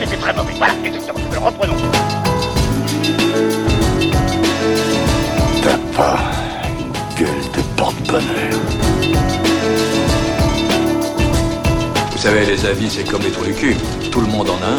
c'était très mauvais. Voilà, exactement. Reprenons. T'as pas une gueule de porte-bonheur. Vous savez, les avis, c'est comme les trous du cul. Tout le monde en a un.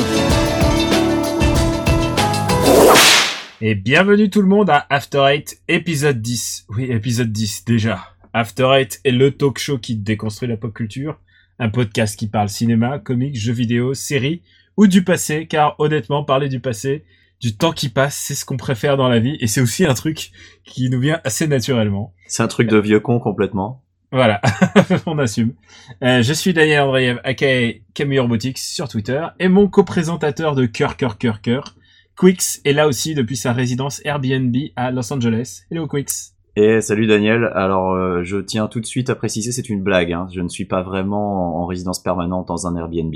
Et bienvenue tout le monde à After Eight, épisode 10. Oui, épisode 10 déjà. After Eight est le talk show qui déconstruit la pop culture. Un podcast qui parle cinéma, comics, jeux vidéo, séries ou du passé, car honnêtement, parler du passé, du temps qui passe, c'est ce qu'on préfère dans la vie et c'est aussi un truc qui nous vient assez naturellement. C'est un truc de vieux con complètement. Voilà, on assume. Euh, je suis Daniel Andreev, aka Camille Robotics sur Twitter, et mon co-présentateur de Cœur, Cœur, Cœur, Cœur, Quix, est là aussi depuis sa résidence Airbnb à Los Angeles. Hello Quix. Et salut Daniel, alors euh, je tiens tout de suite à préciser, c'est une blague, hein. je ne suis pas vraiment en résidence permanente dans un Airbnb.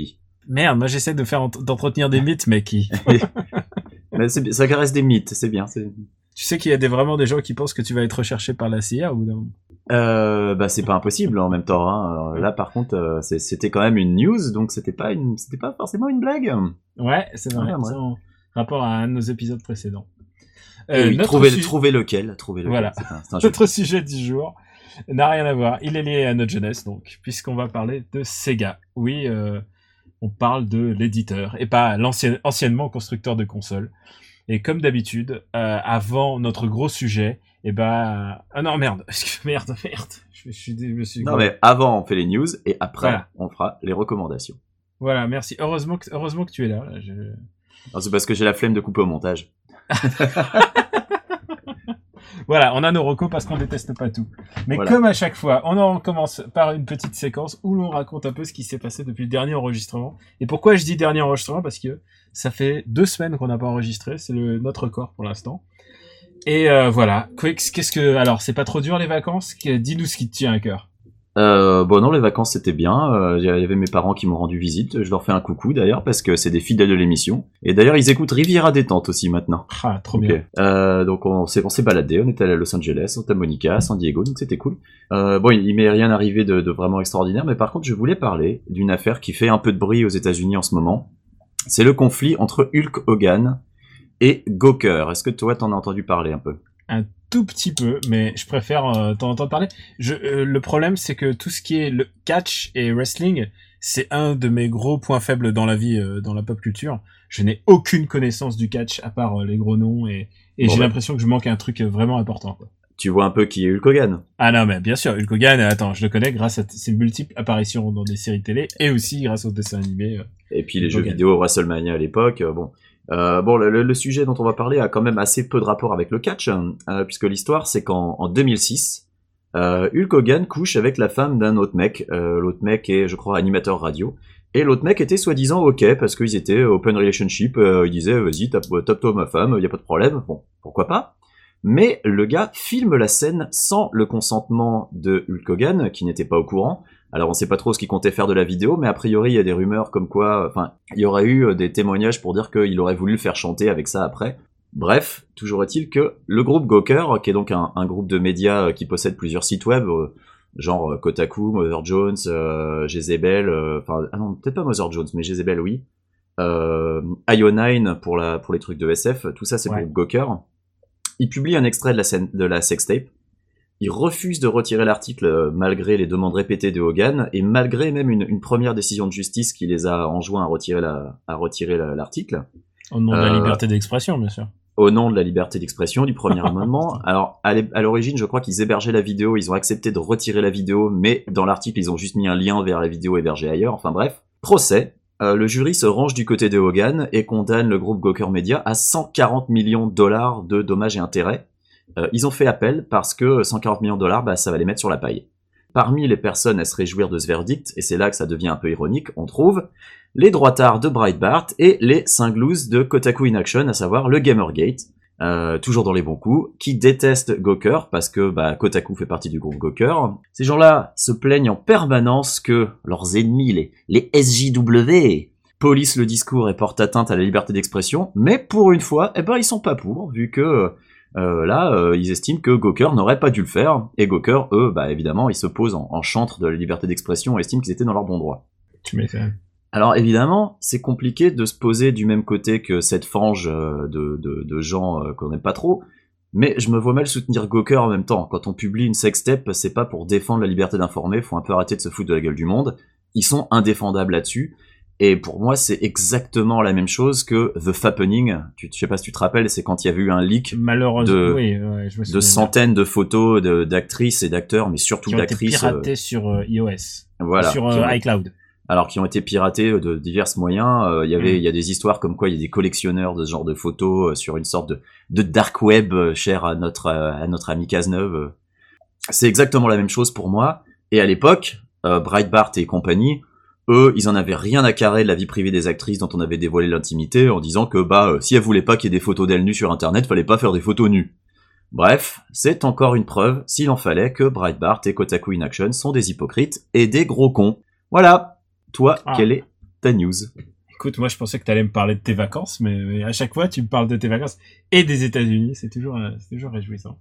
Merde, moi j'essaie de faire ent- d'entretenir des mythes, mais qui ça caresse des mythes, c'est bien. Tu sais qu'il y a des, vraiment des gens qui pensent que tu vas être recherché par la CIA ou non? Euh, bah c'est pas impossible en même temps. Hein. Là par contre, euh, c'était quand même une news, donc c'était pas une, c'était pas forcément une blague. Ouais, c'est vrai. Ouais. en rapport à un de nos épisodes précédents. Euh, oui, su- trouvez lequel, trouvez lequel. Voilà. Un, un. Notre sujet du jour n'a rien à voir. Il est lié à notre jeunesse, donc, puisqu'on va parler de Sega. Oui, euh, on parle de l'éditeur et pas l'ancien, anciennement constructeur de consoles. Et comme d'habitude, euh, avant notre gros sujet, et ben, ah non merde, merde, merde, je, je je me suis. Non mais avant on fait les news et après Voilà. on fera les recommandations. Voilà, merci. Heureusement que, heureusement que tu es là. je- C'est parce que j'ai la flemme de couper au montage. Voilà, on a nos recos parce qu'on déteste pas tout. Mais Voilà. comme à chaque fois, on en commence par une petite séquence où l'on raconte un peu ce qui s'est passé depuis le dernier enregistrement. Et pourquoi je dis dernier enregistrement? Parce que ça fait deux semaines qu'on n'a pas enregistré, c'est notre record pour l'instant. Et euh, voilà, Quix, qu'est-ce que alors c'est pas trop dur les vacances? Dis-nous ce qui te tient à cœur. Euh, bon non, les vacances c'était bien. Euh, Il y avait mes parents qui m'ont rendu visite. Je leur fais un coucou d'ailleurs parce que c'est des fidèles de l'émission. Et d'ailleurs ils écoutent Riviera détente aussi maintenant. Ah, trop bien. Euh, donc on s'est on s'est baladé. On était allé à Los Angeles, Santa Monica, San Diego, donc c'était cool. Euh, bon, il m'est rien arrivé de, de vraiment extraordinaire, mais par contre je voulais parler d'une affaire qui fait un peu de bruit aux États-Unis en ce moment. C'est le conflit entre Hulk Hogan et Gawker. Est-ce que toi t'en as entendu parler un peu? Un tout petit peu, mais je préfère euh, t'en entendre parler. Je, euh, le problème, c'est que tout ce qui est le catch et wrestling, c'est un de mes gros points faibles dans la vie, euh, dans la pop culture. Je n'ai aucune connaissance du catch à part euh, les gros noms et, et Bon, j'ai bah. l'impression que je manque un truc vraiment important. Quoi. Tu vois un peu qui est Hulk Hogan Ah non, mais bien sûr, Hulk Hogan, attends, je le connais grâce à ses multiples apparitions dans des séries télé et aussi grâce aux dessins animés. Et puis les Hulk jeux Hogan. vidéo WrestleMania à l'époque, bon. Euh, bon, le, sujet dont on va parler a quand même assez peu de rapport avec le catch, hein, euh, puisque l'histoire c'est qu'en en 2006, euh, Hulk Hogan couche avec la femme d'un autre mec. L'autre mec est, je crois, animateur radio. Et l'autre mec était soi-disant ok parce qu'ils étaient open relationship. Il disait vas-y tape- tape-toi ma femme, y a pas de problème. Bon, pourquoi pas? Mais le gars filme la scène sans le consentement de Hulk Hogan, qui n'était pas au courant. Alors on sait pas trop ce qu'il comptait faire de la vidéo, mais a priori il y a des rumeurs comme quoi, enfin, il y aurait eu euh, des témoignages pour dire qu'il aurait voulu le faire chanter avec ça après. Bref, toujours est-il que le groupe Gawker, qui est donc un, un groupe de médias euh, qui possède plusieurs sites web, euh, genre euh, Kotaku, Mother Jones, euh, Jezebel, euh, enfin, ah non, peut-être pas Mother Jones, mais Jezebel oui, euh, IO9 pour, la, pour les trucs de SF, tout ça c'est Ouais. pour Gawker. Il publie un extrait de la, scène, de la sextape, il refuse de retirer l'article euh, malgré les demandes répétées de Hogan et malgré même une, une première décision de justice qui les a enjoints à retirer la- à retirer la- l'article Au nom de la Euh, liberté d'expression, bien sûr. au nom de la liberté d'expression du premier amendement. Alors à l'origine, je crois qu'ils hébergeaient la vidéo, ils ont accepté de retirer la vidéo, mais dans l'article, ils ont juste mis un lien vers la vidéo hébergée ailleurs. Enfin bref, procès. Euh, le jury se range du côté de Hogan et condamne le groupe Gawker Media à 140 millions de dollars de dommages et intérêts. Euh, ils ont fait appel parce que 140 millions de dollars, bah, ça va les mettre sur la paille. Parmi les personnes à se réjouir de ce verdict, et c'est là que ça devient un peu ironique, on trouve les droitards de Breitbart et les cinglouses de Kotaku in Action, à savoir le Gamergate, euh, toujours dans les bons coups, qui détestent Gawker parce que bah, Kotaku fait partie du groupe Gawker. Ces gens-là se plaignent en permanence que leurs ennemis, les, les SJW, polissent le discours et portent atteinte à la liberté d'expression, mais pour une fois, eh ben ils sont pas pour, vu que euh, là, euh, ils estiment que Gawker n'aurait pas dû le faire, et Gawker, eux, bah évidemment, ils se posent en, en chantre de la liberté d'expression et estiment qu'ils étaient dans leur bon droit. Tu m'étonnes. Alors évidemment, c'est compliqué de se poser du même côté que cette frange euh, de, de, de gens qu'on n'aime pas trop, mais je me vois mal soutenir Gawker en même temps. Quand on publie une sextape, c'est pas pour défendre la liberté d'informer, faut un peu arrêter de se foutre de la gueule du monde. Ils sont indéfendables là-dessus. Et pour moi, c'est exactement la même chose que The Fappening. Tu, je sais pas si tu te rappelles, c'est quand il y avait eu un leak Malheureusement, de- oui, ouais, je me de centaines de photos d'actrices et d'acteurs, mais surtout qui ont été d'actrices. euh, piratés sur euh, iOS, voilà. sur euh, iCloud. alors qui ont été piratés euh, de divers moyens. Euh, Il y avait, Mm. il y a des histoires comme quoi il y a des collectionneurs de ce genre de photos sur une sorte de, de dark web cher à notre à notre ami Cazeneuve. C'est exactement la même chose pour moi. Et à l'époque, Breitbart et compagnie, eux, ils en avaient rien à carrer de la vie privée des actrices dont on avait dévoilé l'intimité en disant que bah euh, si elles voulaient pas qu'il y ait des photos d'elles nues sur internet, fallait pas faire des photos nues. Bref, c'est encore une preuve, s'il en fallait, que Breitbart et Kotaku in Action sont des hypocrites et des gros cons. Voilà. Toi, Ah. quelle est ta news? Écoute, moi je pensais que tu allais me parler de tes vacances, mais, mais à chaque fois tu me parles de tes vacances et des États-Unis, c'est toujours, euh, c'est toujours réjouissant.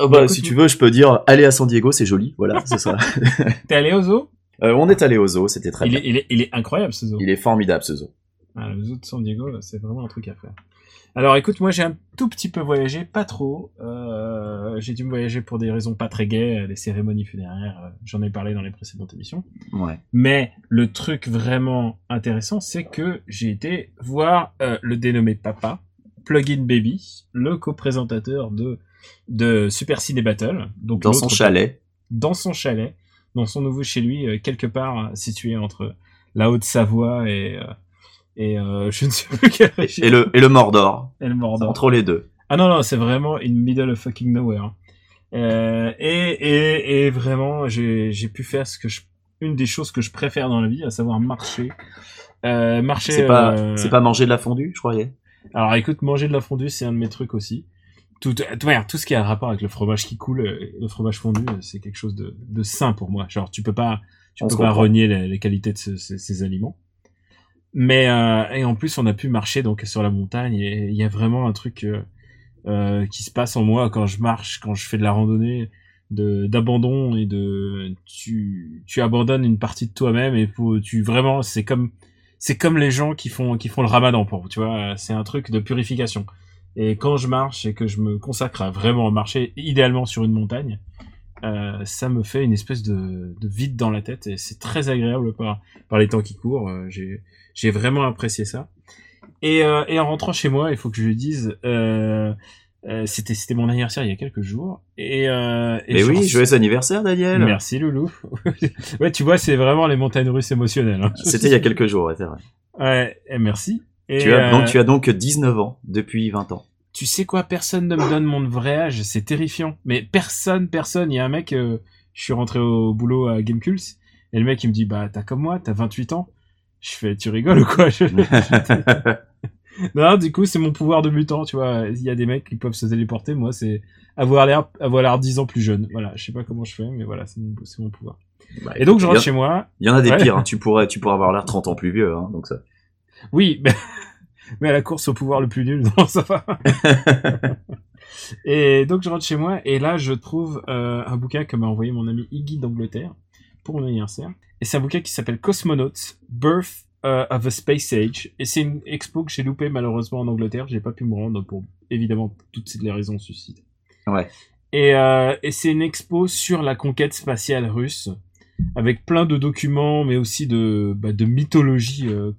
bah, Bah, écoute, si tu veux, je peux dire aller à San Diego, c'est joli. Voilà, c'est ça. T'es allé au zoo? Euh, on est allé au zoo, c'était très il bien. est, il, est, il est incroyable ce zoo. Il est formidable ce zoo. Ah, le zoo de San Diego, c'est vraiment un truc à faire. Alors écoute, moi j'ai un tout petit peu voyagé, pas trop. Euh, j'ai dû me voyager pour des raisons pas très gaies, les cérémonies funéraires, euh, j'en ai parlé dans les précédentes émissions. Ouais. Mais le truc vraiment intéressant, c'est que j'ai été voir euh, le dénommé Papa, Plugin Baby, le co-présentateur de, de Super Ciné Battle. Donc Dans son chalet. Dans son chalet, dans son nouveau chez lui, euh, quelque part euh, situé entre la Haute-Savoie et, euh, et euh, je ne sais plus quelle région. Et le, et le Mordor. Et le Mordor. Entre les deux. Ah non, non, c'est vraiment in middle of fucking nowhere. Euh, et, et, et vraiment, j'ai, pu faire ce que je, une des choses que je préfère dans la vie, à savoir marcher. Euh, marcher. C'est pas, euh, c'est pas manger de la fondue, je croyais? Alors écoute, manger de la fondue, c'est un de mes trucs aussi. Tout, tout, ce qui a un rapport avec le fromage qui coule, euh, le fromage fondu, euh, c'est quelque chose de, de sain pour moi. Genre, tu peux pas, tu On peux pas renier les, les qualités de ce- ces, ces aliments. Mais euh, et en plus, on a pu marcher donc sur la montagne et il y a vraiment un truc euh, qui se passe en moi quand je marche, quand je fais de la randonnée, de d'abandon et de tu tu abandonnes une partie de toi-même et pour, tu vraiment c'est comme c'est comme les gens qui font qui font le Ramadan pour tu vois c'est un truc de purification et quand je marche et que je me consacre à vraiment marcher idéalement sur une montagne euh, ça me fait une espèce de, de vide dans la tête et c'est très agréable par par les temps qui courent Euh, j'ai vraiment apprécié ça et euh, et en rentrant chez moi il faut que je le dise c'était c'était mon anniversaire il y a quelques jours et, et Mais oui, joyeux anniversaire, Daniel. Merci Loulou. ouais, tu vois, c'est vraiment les montagnes russes émotionnelles. hein. C'était il y a quelques jours, ouais, c'est vrai. Ouais, et merci. Et, Tu as, euh, donc, tu as donc 19 ans depuis 20 ans. tu sais quoi, personne ne me donne mon vrai âge, c'est terrifiant. Mais personne, personne. Il y a un mec, euh, je suis rentré au boulot à Gamepulse, et le mec il me dit, bah t'as comme moi, t'as 28 ans. Je fais, tu rigoles ou quoi? Non, du coup, c'est mon pouvoir de mutant, tu vois. Il y a des mecs qui peuvent se téléporter, moi c'est avoir l'air, avoir l'air 10 ans plus jeune. Voilà, je sais pas comment je fais, mais voilà, c'est mon, mon pouvoir. Bah, Et donc je rentre en- chez moi, Il y en a des Ouais. pires, hein. tu pourrais, tu pourrais avoir l'air 30 ans plus vieux, hein, donc ça. Oui, mais, mais à la course au pouvoir le plus nul, non, ça va. et donc je rentre chez moi et là je trouve euh, un bouquin que m'a envoyé mon ami Iggy d'Angleterre pour mon anniversaire. Et c'est un bouquin qui s'appelle Cosmonauts, Birth euh, of a Space Age. Et c'est une expo que j'ai loupée malheureusement en Angleterre. J'ai pas pu me rendre pour évidemment toutes les raisons suscitent. Ouais. Et, euh, et c'est une expo sur la conquête spatiale russe avec plein de documents, mais aussi de, bah, mythologie euh,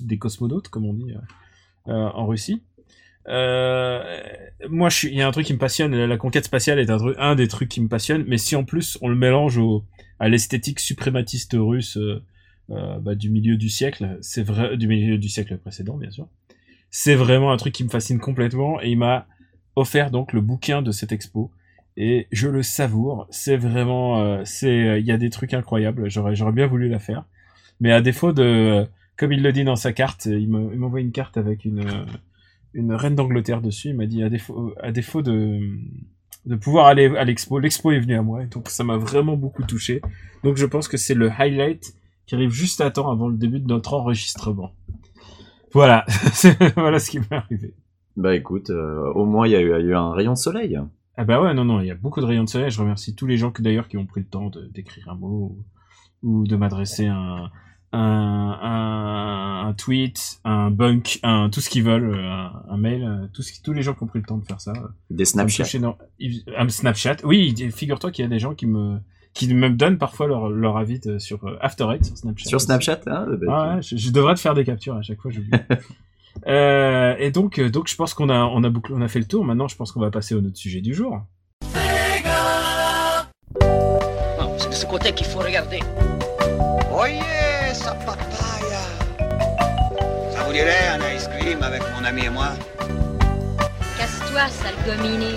des cosmonautes, comme on dit euh, euh, en Russie. Moi, il y a un truc qui me passionne. La conquête spatiale est un, des trucs qui me passionne. Mais si en plus on le mélange à l'esthétique suprématiste russe bah, du milieu du siècle, c'est vrai, du milieu du siècle précédent, bien sûr. C'est vraiment un truc qui me fascine complètement. Et il m'a offert donc le bouquin de cette expo et je le savoure. C'est vraiment, euh, c'est, il y a des trucs incroyables. J'aurais, j'aurais bien voulu la faire, mais à défaut de, comme il le dit dans sa carte, il me- il m'envoie une carte avec une, une reine d'Angleterre dessus. Il m'a dit à défaut, à défaut de, de pouvoir aller à l'expo, l'expo est venue à moi, donc ça m'a vraiment beaucoup touché. Donc je pense que c'est le highlight qui arrive juste à temps avant le début de notre enregistrement. Voilà, voilà ce qui m'est arrivé. Bah écoute, euh, au moins il y a eu un rayon de soleil. Ah bah ouais, non, non, il y a beaucoup de rayons de soleil. Je remercie tous les gens que d'ailleurs qui ont pris le temps de- d'écrire un mot ou, ou de m'adresser un, un, un, un tweet, un bunk, un tout ce qu'ils veulent, euh, un, un mail, euh, tout ce qui, tous les gens qui ont pris le temps de faire ça. Des Snapchat. Un Snapchat. Oui, figure-toi qu'il y a des gens qui me qui me donnent parfois leur, leur avis de- sur euh, After Eight sur Snapchat. Sur Snapchat, hein bah, Ah ouais, je, je devrais te faire des captures à chaque fois, j'oublie. euh, et donc, euh, donc je pense qu'on a, on a bouclé, on a fait le tour. Maintenant, je pense qu'on va passer au notre sujet du jour. Non, c'est de ce côté qu'il faut regarder. Oyez, sa papaya Ça vous dirait un ice cream avec mon ami et moi? Casse-toi, sale gominé.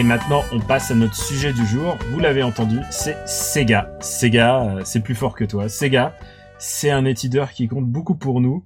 Et maintenant, on passe à notre sujet du jour. Vous l'avez entendu, c'est Sega. Sega, euh, c'est plus fort que toi. Sega, c'est un éditeur qui compte beaucoup pour nous.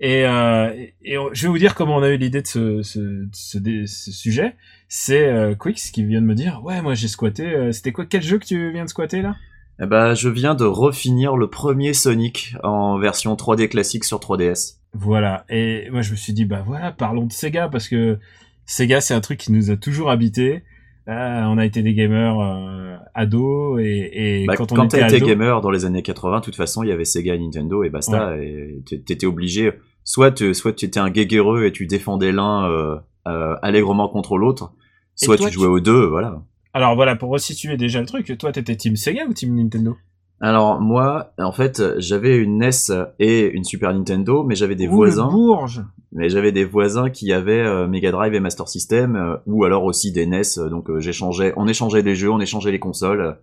Et, euh, et- je vais vous dire comment on a eu l'idée de ce, ce, de ce, dé- ce sujet. C'est euh, Quix qui vient de me dire, ouais, moi j'ai squatté. euh, C'était quoi Quel jeu que tu viens de squatter là? Eh ben, je viens de refinir le premier Sonic en version 3D classique sur 3DS. Voilà. Et moi, je me suis dit, bah voilà, parlons de Sega parce que Sega, c'est un truc qui nous a toujours habité. on a été des gamers euh, ados et, et Bah, quand on quand était été gamer dans les années 80, de toute façon, il y avait Sega et Nintendo et basta. Et t- t'étais obligé, soit tu, soit tu étais un guéguerreux et tu défendais l'un euh, euh, allègrement contre l'autre, Et soit toi, tu jouais aux deux, voilà. Alors voilà, pour resituer déjà le truc, toi, t'étais team Sega ou team Nintendo? Alors moi, en fait, j'avais une NES et une Super Nintendo, mais j'avais des Ouh, le voisins, Bourge mais j'avais des voisins qui avaient euh, Mega Drive et Master System, euh, ou alors aussi des NES. donc euh, j'échangeais, on échangeait les jeux, on échangeait les consoles.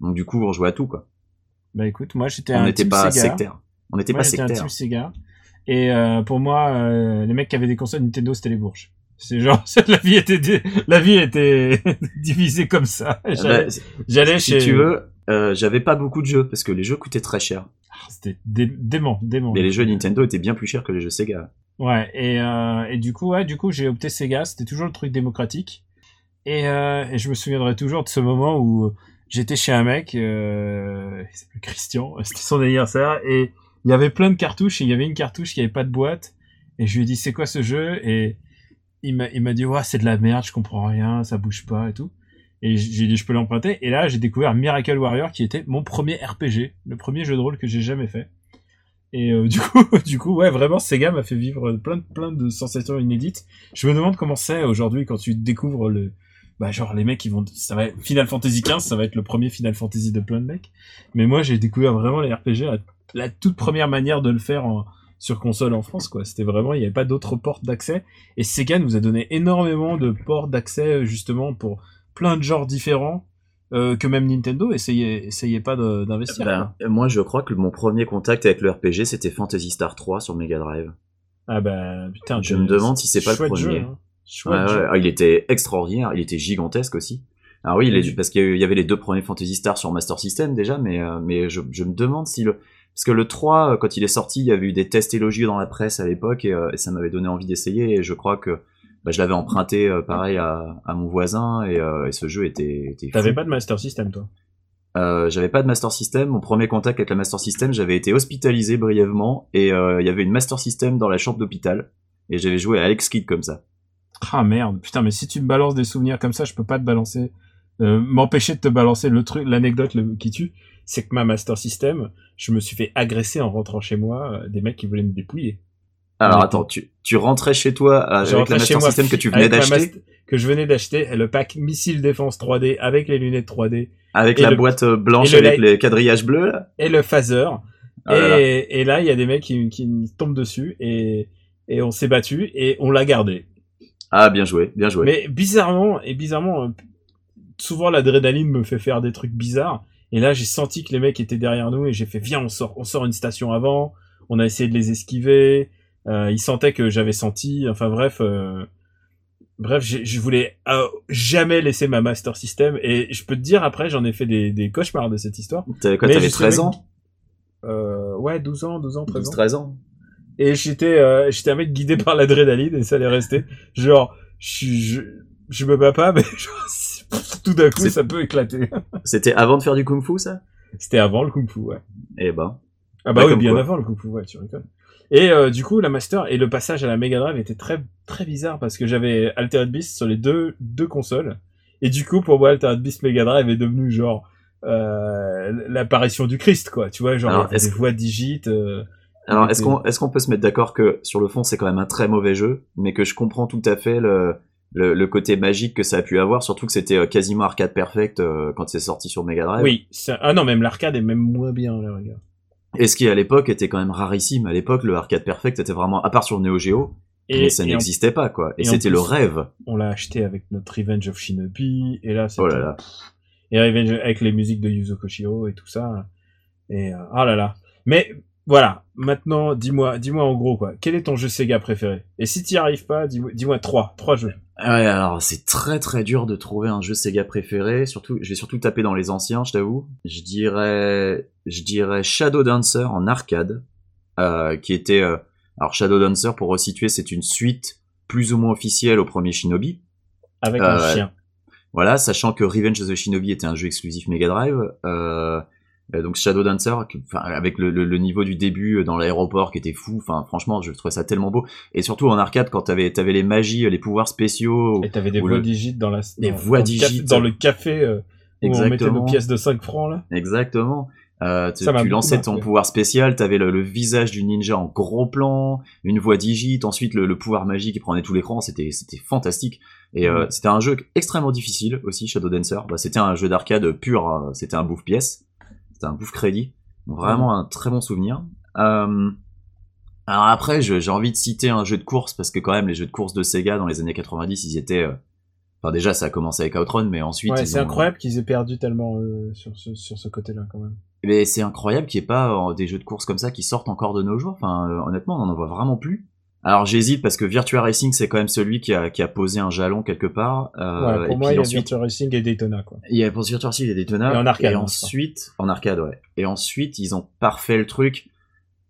donc du coup, on jouait à tout quoi. Bah écoute, moi j'étais On un n'était pas Sega. sectaire. On n'était pas j'étais un sectaire. team Sega. Et euh, pour moi, euh, les mecs qui avaient des consoles Nintendo, c'était les Bourges. C'est genre, la vie était, la vie était divisée comme ça. Euh, J'allais bah, si chez... tu veux, euh, j'avais pas beaucoup de jeux parce que les jeux coûtaient très cher. C'était dé- dément, dément. Mais les jeux Nintendo étaient bien plus chers que les jeux Sega. Ouais, et, euh, et du coup, ouais, du coup, j'ai opté Sega. C'était toujours le truc démocratique. Et, euh, et je me souviendrai toujours de ce moment où j'étais chez un mec, il s'appelait Christian, c'était son anniversaire, et il y avait plein de cartouches, et il y avait une cartouche qui avait pas de boîte. Et je lui ai dit, c'est quoi ce jeu? Et il m'a, il m'a dit, ouais, c'est de la merde, je comprends rien, ça bouge pas et tout. Et j'ai dit, je peux l'emprunter. Et là, j'ai découvert Miracle Warrior, qui était mon premier RPG, le premier jeu de rôle que j'ai jamais fait. Et euh, du coup, du coup, ouais, vraiment, Sega m'a fait vivre plein plein de sensations inédites. Je me demande comment c'est aujourd'hui quand tu découvres le, bah genre les mecs ils vont, ça va Final Fantasy XV, ça va être le premier Final Fantasy de plein de mecs. Mais moi, j'ai découvert vraiment les RPG, la, la toute première manière de le faire sur console en France, quoi. C'était vraiment, il n'y avait pas d'autres portes d'accès. Et Sega nous a donné énormément de portes d'accès justement pour plein de genres différents. Euh, que même Nintendo essayait, essayait pas d'investir. Ben, moi, je crois que mon premier contact avec le RPG, c'était Fantasy Star 3 sur Mega Drive. Ah bah putain. Je me demande si c'est pas le premier. Jeu, hein. Ouais, ah, il était extraordinaire, il était gigantesque aussi. Alors oui, il Et est- du- parce qu'il y avait les deux premiers Fantasy Star sur Master System déjà, mais, euh, mais je, je me demande si le... Parce que le 3, euh, quand il est sorti, il y avait eu des tests élogieux dans la presse à l'époque, et, euh, et ça m'avait donné envie d'essayer, et je crois que bah, je l'avais emprunté euh, pareil à, à mon voisin, et, euh, et ce jeu était... T'avais pas de Master System toi? Euh, j'avais pas de Master System. Mon premier contact avec la Master System, j'avais été hospitalisé brièvement et il y avait une Master System dans la chambre d'hôpital et j'avais joué à Alex Kidd comme ça. Ah merde, putain, mais si tu me balances des souvenirs comme ça, je peux pas te balancer, m'empêcher de te balancer le truc, l'anecdote qui tue, c'est que ma Master System, je me suis fait agresser en rentrant chez moi, des mecs qui voulaient me dépouiller. Alors Ouais. attends, tu, tu rentrais chez toi euh, avec la Master System que tu venais d'acheter, que je venais d'acheter, le pack missile défense 3D avec les lunettes 3D avec la le- boîte euh, blanche le avec les quadrillages bleus. Et le phaser. Ah là là. et, et là, il y a des mecs qui, qui tombent dessus et, et on s'est battu et on l'a gardé. Ah bien joué, bien joué. Mais bizarrement, et bizarrement, euh, souvent l'adrénaline me fait faire des trucs bizarres. Et là, j'ai senti que les mecs étaient derrière nous et j'ai fait viens, on sort, on sort une station avant. On a essayé de les esquiver. Euh, ils sentaient que j'avais senti. Enfin bref, euh, bref, je voulais euh, jamais laisser ma Master System. Et je peux te dire après, j'en ai fait des, des cauchemars de cette histoire. T'avais quoi T'avais je 13 savais ans Euh, ouais, 12 ans, 12 ans, 13 ans. 13 ans Et j'étais, euh, j'étais un mec guidé par l'adrénaline et ça allait rester. Genre, je, je, je me bats pas, mais genre, tout d'un coup, ça peut éclater. C'était avant de faire du kung fu ça? C'était avant le kung fu, ouais. Eh ben. Ah bah oui, bien quoi. avant le couple, ouais, tu rigoles. Et euh, du coup, la Master et le passage à la Mega Drive était très très bizarre parce que j'avais Altered Beast sur les deux deux consoles. Et du coup, pour moi, Altered Beast Mega Drive est devenu genre euh, l'apparition du Christ, quoi. Tu vois, genre Alors, des voix digites. euh, Alors, est-ce qu'on est-ce qu'on peut se mettre d'accord que sur le fond, c'est quand même un très mauvais jeu, mais que je comprends tout à fait le, le, le côté magique que ça a pu avoir, surtout que c'était euh, quasiment arcade perfect euh, quand c'est sorti sur Mega Drive. Oui, ça- ah non, même l'arcade est même moins bien, là, regarde. Et ce qui à l'époque était quand même rarissime. À l'époque, le arcade perfect était vraiment, à part sur Neo Geo, mais ça et en- n'existait pas quoi. Et, c'était le rêve. on l'a acheté avec notre Revenge of Shinobi, et là. Oh là là. Et Revenge avec les musiques de Yuzo Koshiro et tout ça. Et euh, ah là là. Mais voilà, maintenant, dis-moi, dis-moi en gros quoi. Quel est ton jeu Sega préféré? Et si t'y arrives pas, dis-moi, dis-moi trois, trois jeux. Ouais, alors c'est très très dur de trouver un jeu Sega préféré. Surtout, je vais surtout taper dans les anciens, je t'avoue. Je dirais, je dirais Shadow Dancer en arcade, euh, qui était, euh, alors Shadow Dancer pour resituer, c'est une suite plus ou moins officielle au premier Shinobi. Avec Euh, un chien. Voilà, sachant que Revenge of the Shinobi était un jeu exclusif Mega Drive. Euh, euh, donc Shadow Dancer, avec le, le- le niveau du début euh, dans l'aéroport qui était fou, enfin franchement je trouvais ça tellement beau. Et surtout en arcade quand t'avais avais les magies, les pouvoirs spéciaux. Et t'avais des voix le- digites dans la... Des dans- voix dans le café- digites. Dans le café euh, où on mettait nos pièces de 5 francs là. Exactement. Euh, tu tu lançais ton pouvoir spécial, t'avais le, le visage du ninja en gros plan, une voix digite, ensuite le, le pouvoir magique qui prenait tout l'écran, c'était c'était fantastique. Et euh, Mm. c'était un jeu extrêmement difficile aussi, Shadow Dancer. Bah, c'était un jeu d'arcade pur, euh, c'était un bouffe pièce, c'était un bouffe crédit. Donc, Vraiment un très bon souvenir. Euh, alors après, j'ai envie de citer un jeu de course parce que quand même les jeux de course de Sega dans les années 90, ils étaient euh, Enfin déjà ça a commencé avec Outrun mais ensuite Ouais, c'est ont- incroyable qu'ils aient perdu tellement euh, sur ce, sur ce côté-là quand même. Mais c'est incroyable qu'il n'y ait pas des jeux de course comme ça qui sortent encore de nos jours. Enfin, honnêtement, on n'en voit vraiment plus. Alors j'hésite parce que Virtua Racing c'est quand même celui qui a, qui a posé un jalon quelque part. Euh, ouais, et pour moi, puis il y a ensuite, Virtua Racing et Daytona quoi. il y a pour Virtua Racing il y a Daytona. Et en arcade, Et hein, ensuite, en arcade, ouais. Et ensuite, ils ont parfait le truc.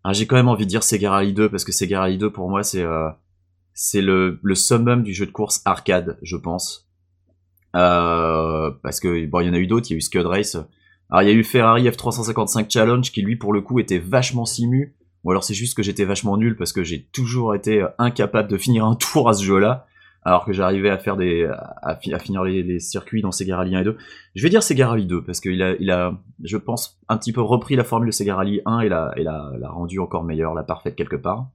Alors, j'ai quand même envie de dire Sega Rally 2 parce que Sega Rally 2 pour moi c'est euh, c'est le, le summum du jeu de course arcade, je pense. Euh, parce que bon, il y en a eu d'autres. Il y a eu Scud Race. Alors il y a eu Ferrari F355 Challenge qui lui pour le coup était vachement simu. Ou alors c'est juste que j'étais vachement nul parce que j'ai toujours été incapable de finir un tour à ce jeu-là. Alors que j'arrivais à faire des, à, à finir les, les circuits dans Sega Rally 1 et 2. Je vais dire Sega Rally 2 parce qu'il a, il a, je pense, un petit peu repris la formule de Sega Rally 1 et l'a, et l'a, l'a rendu encore meilleure, la parfaite quelque part.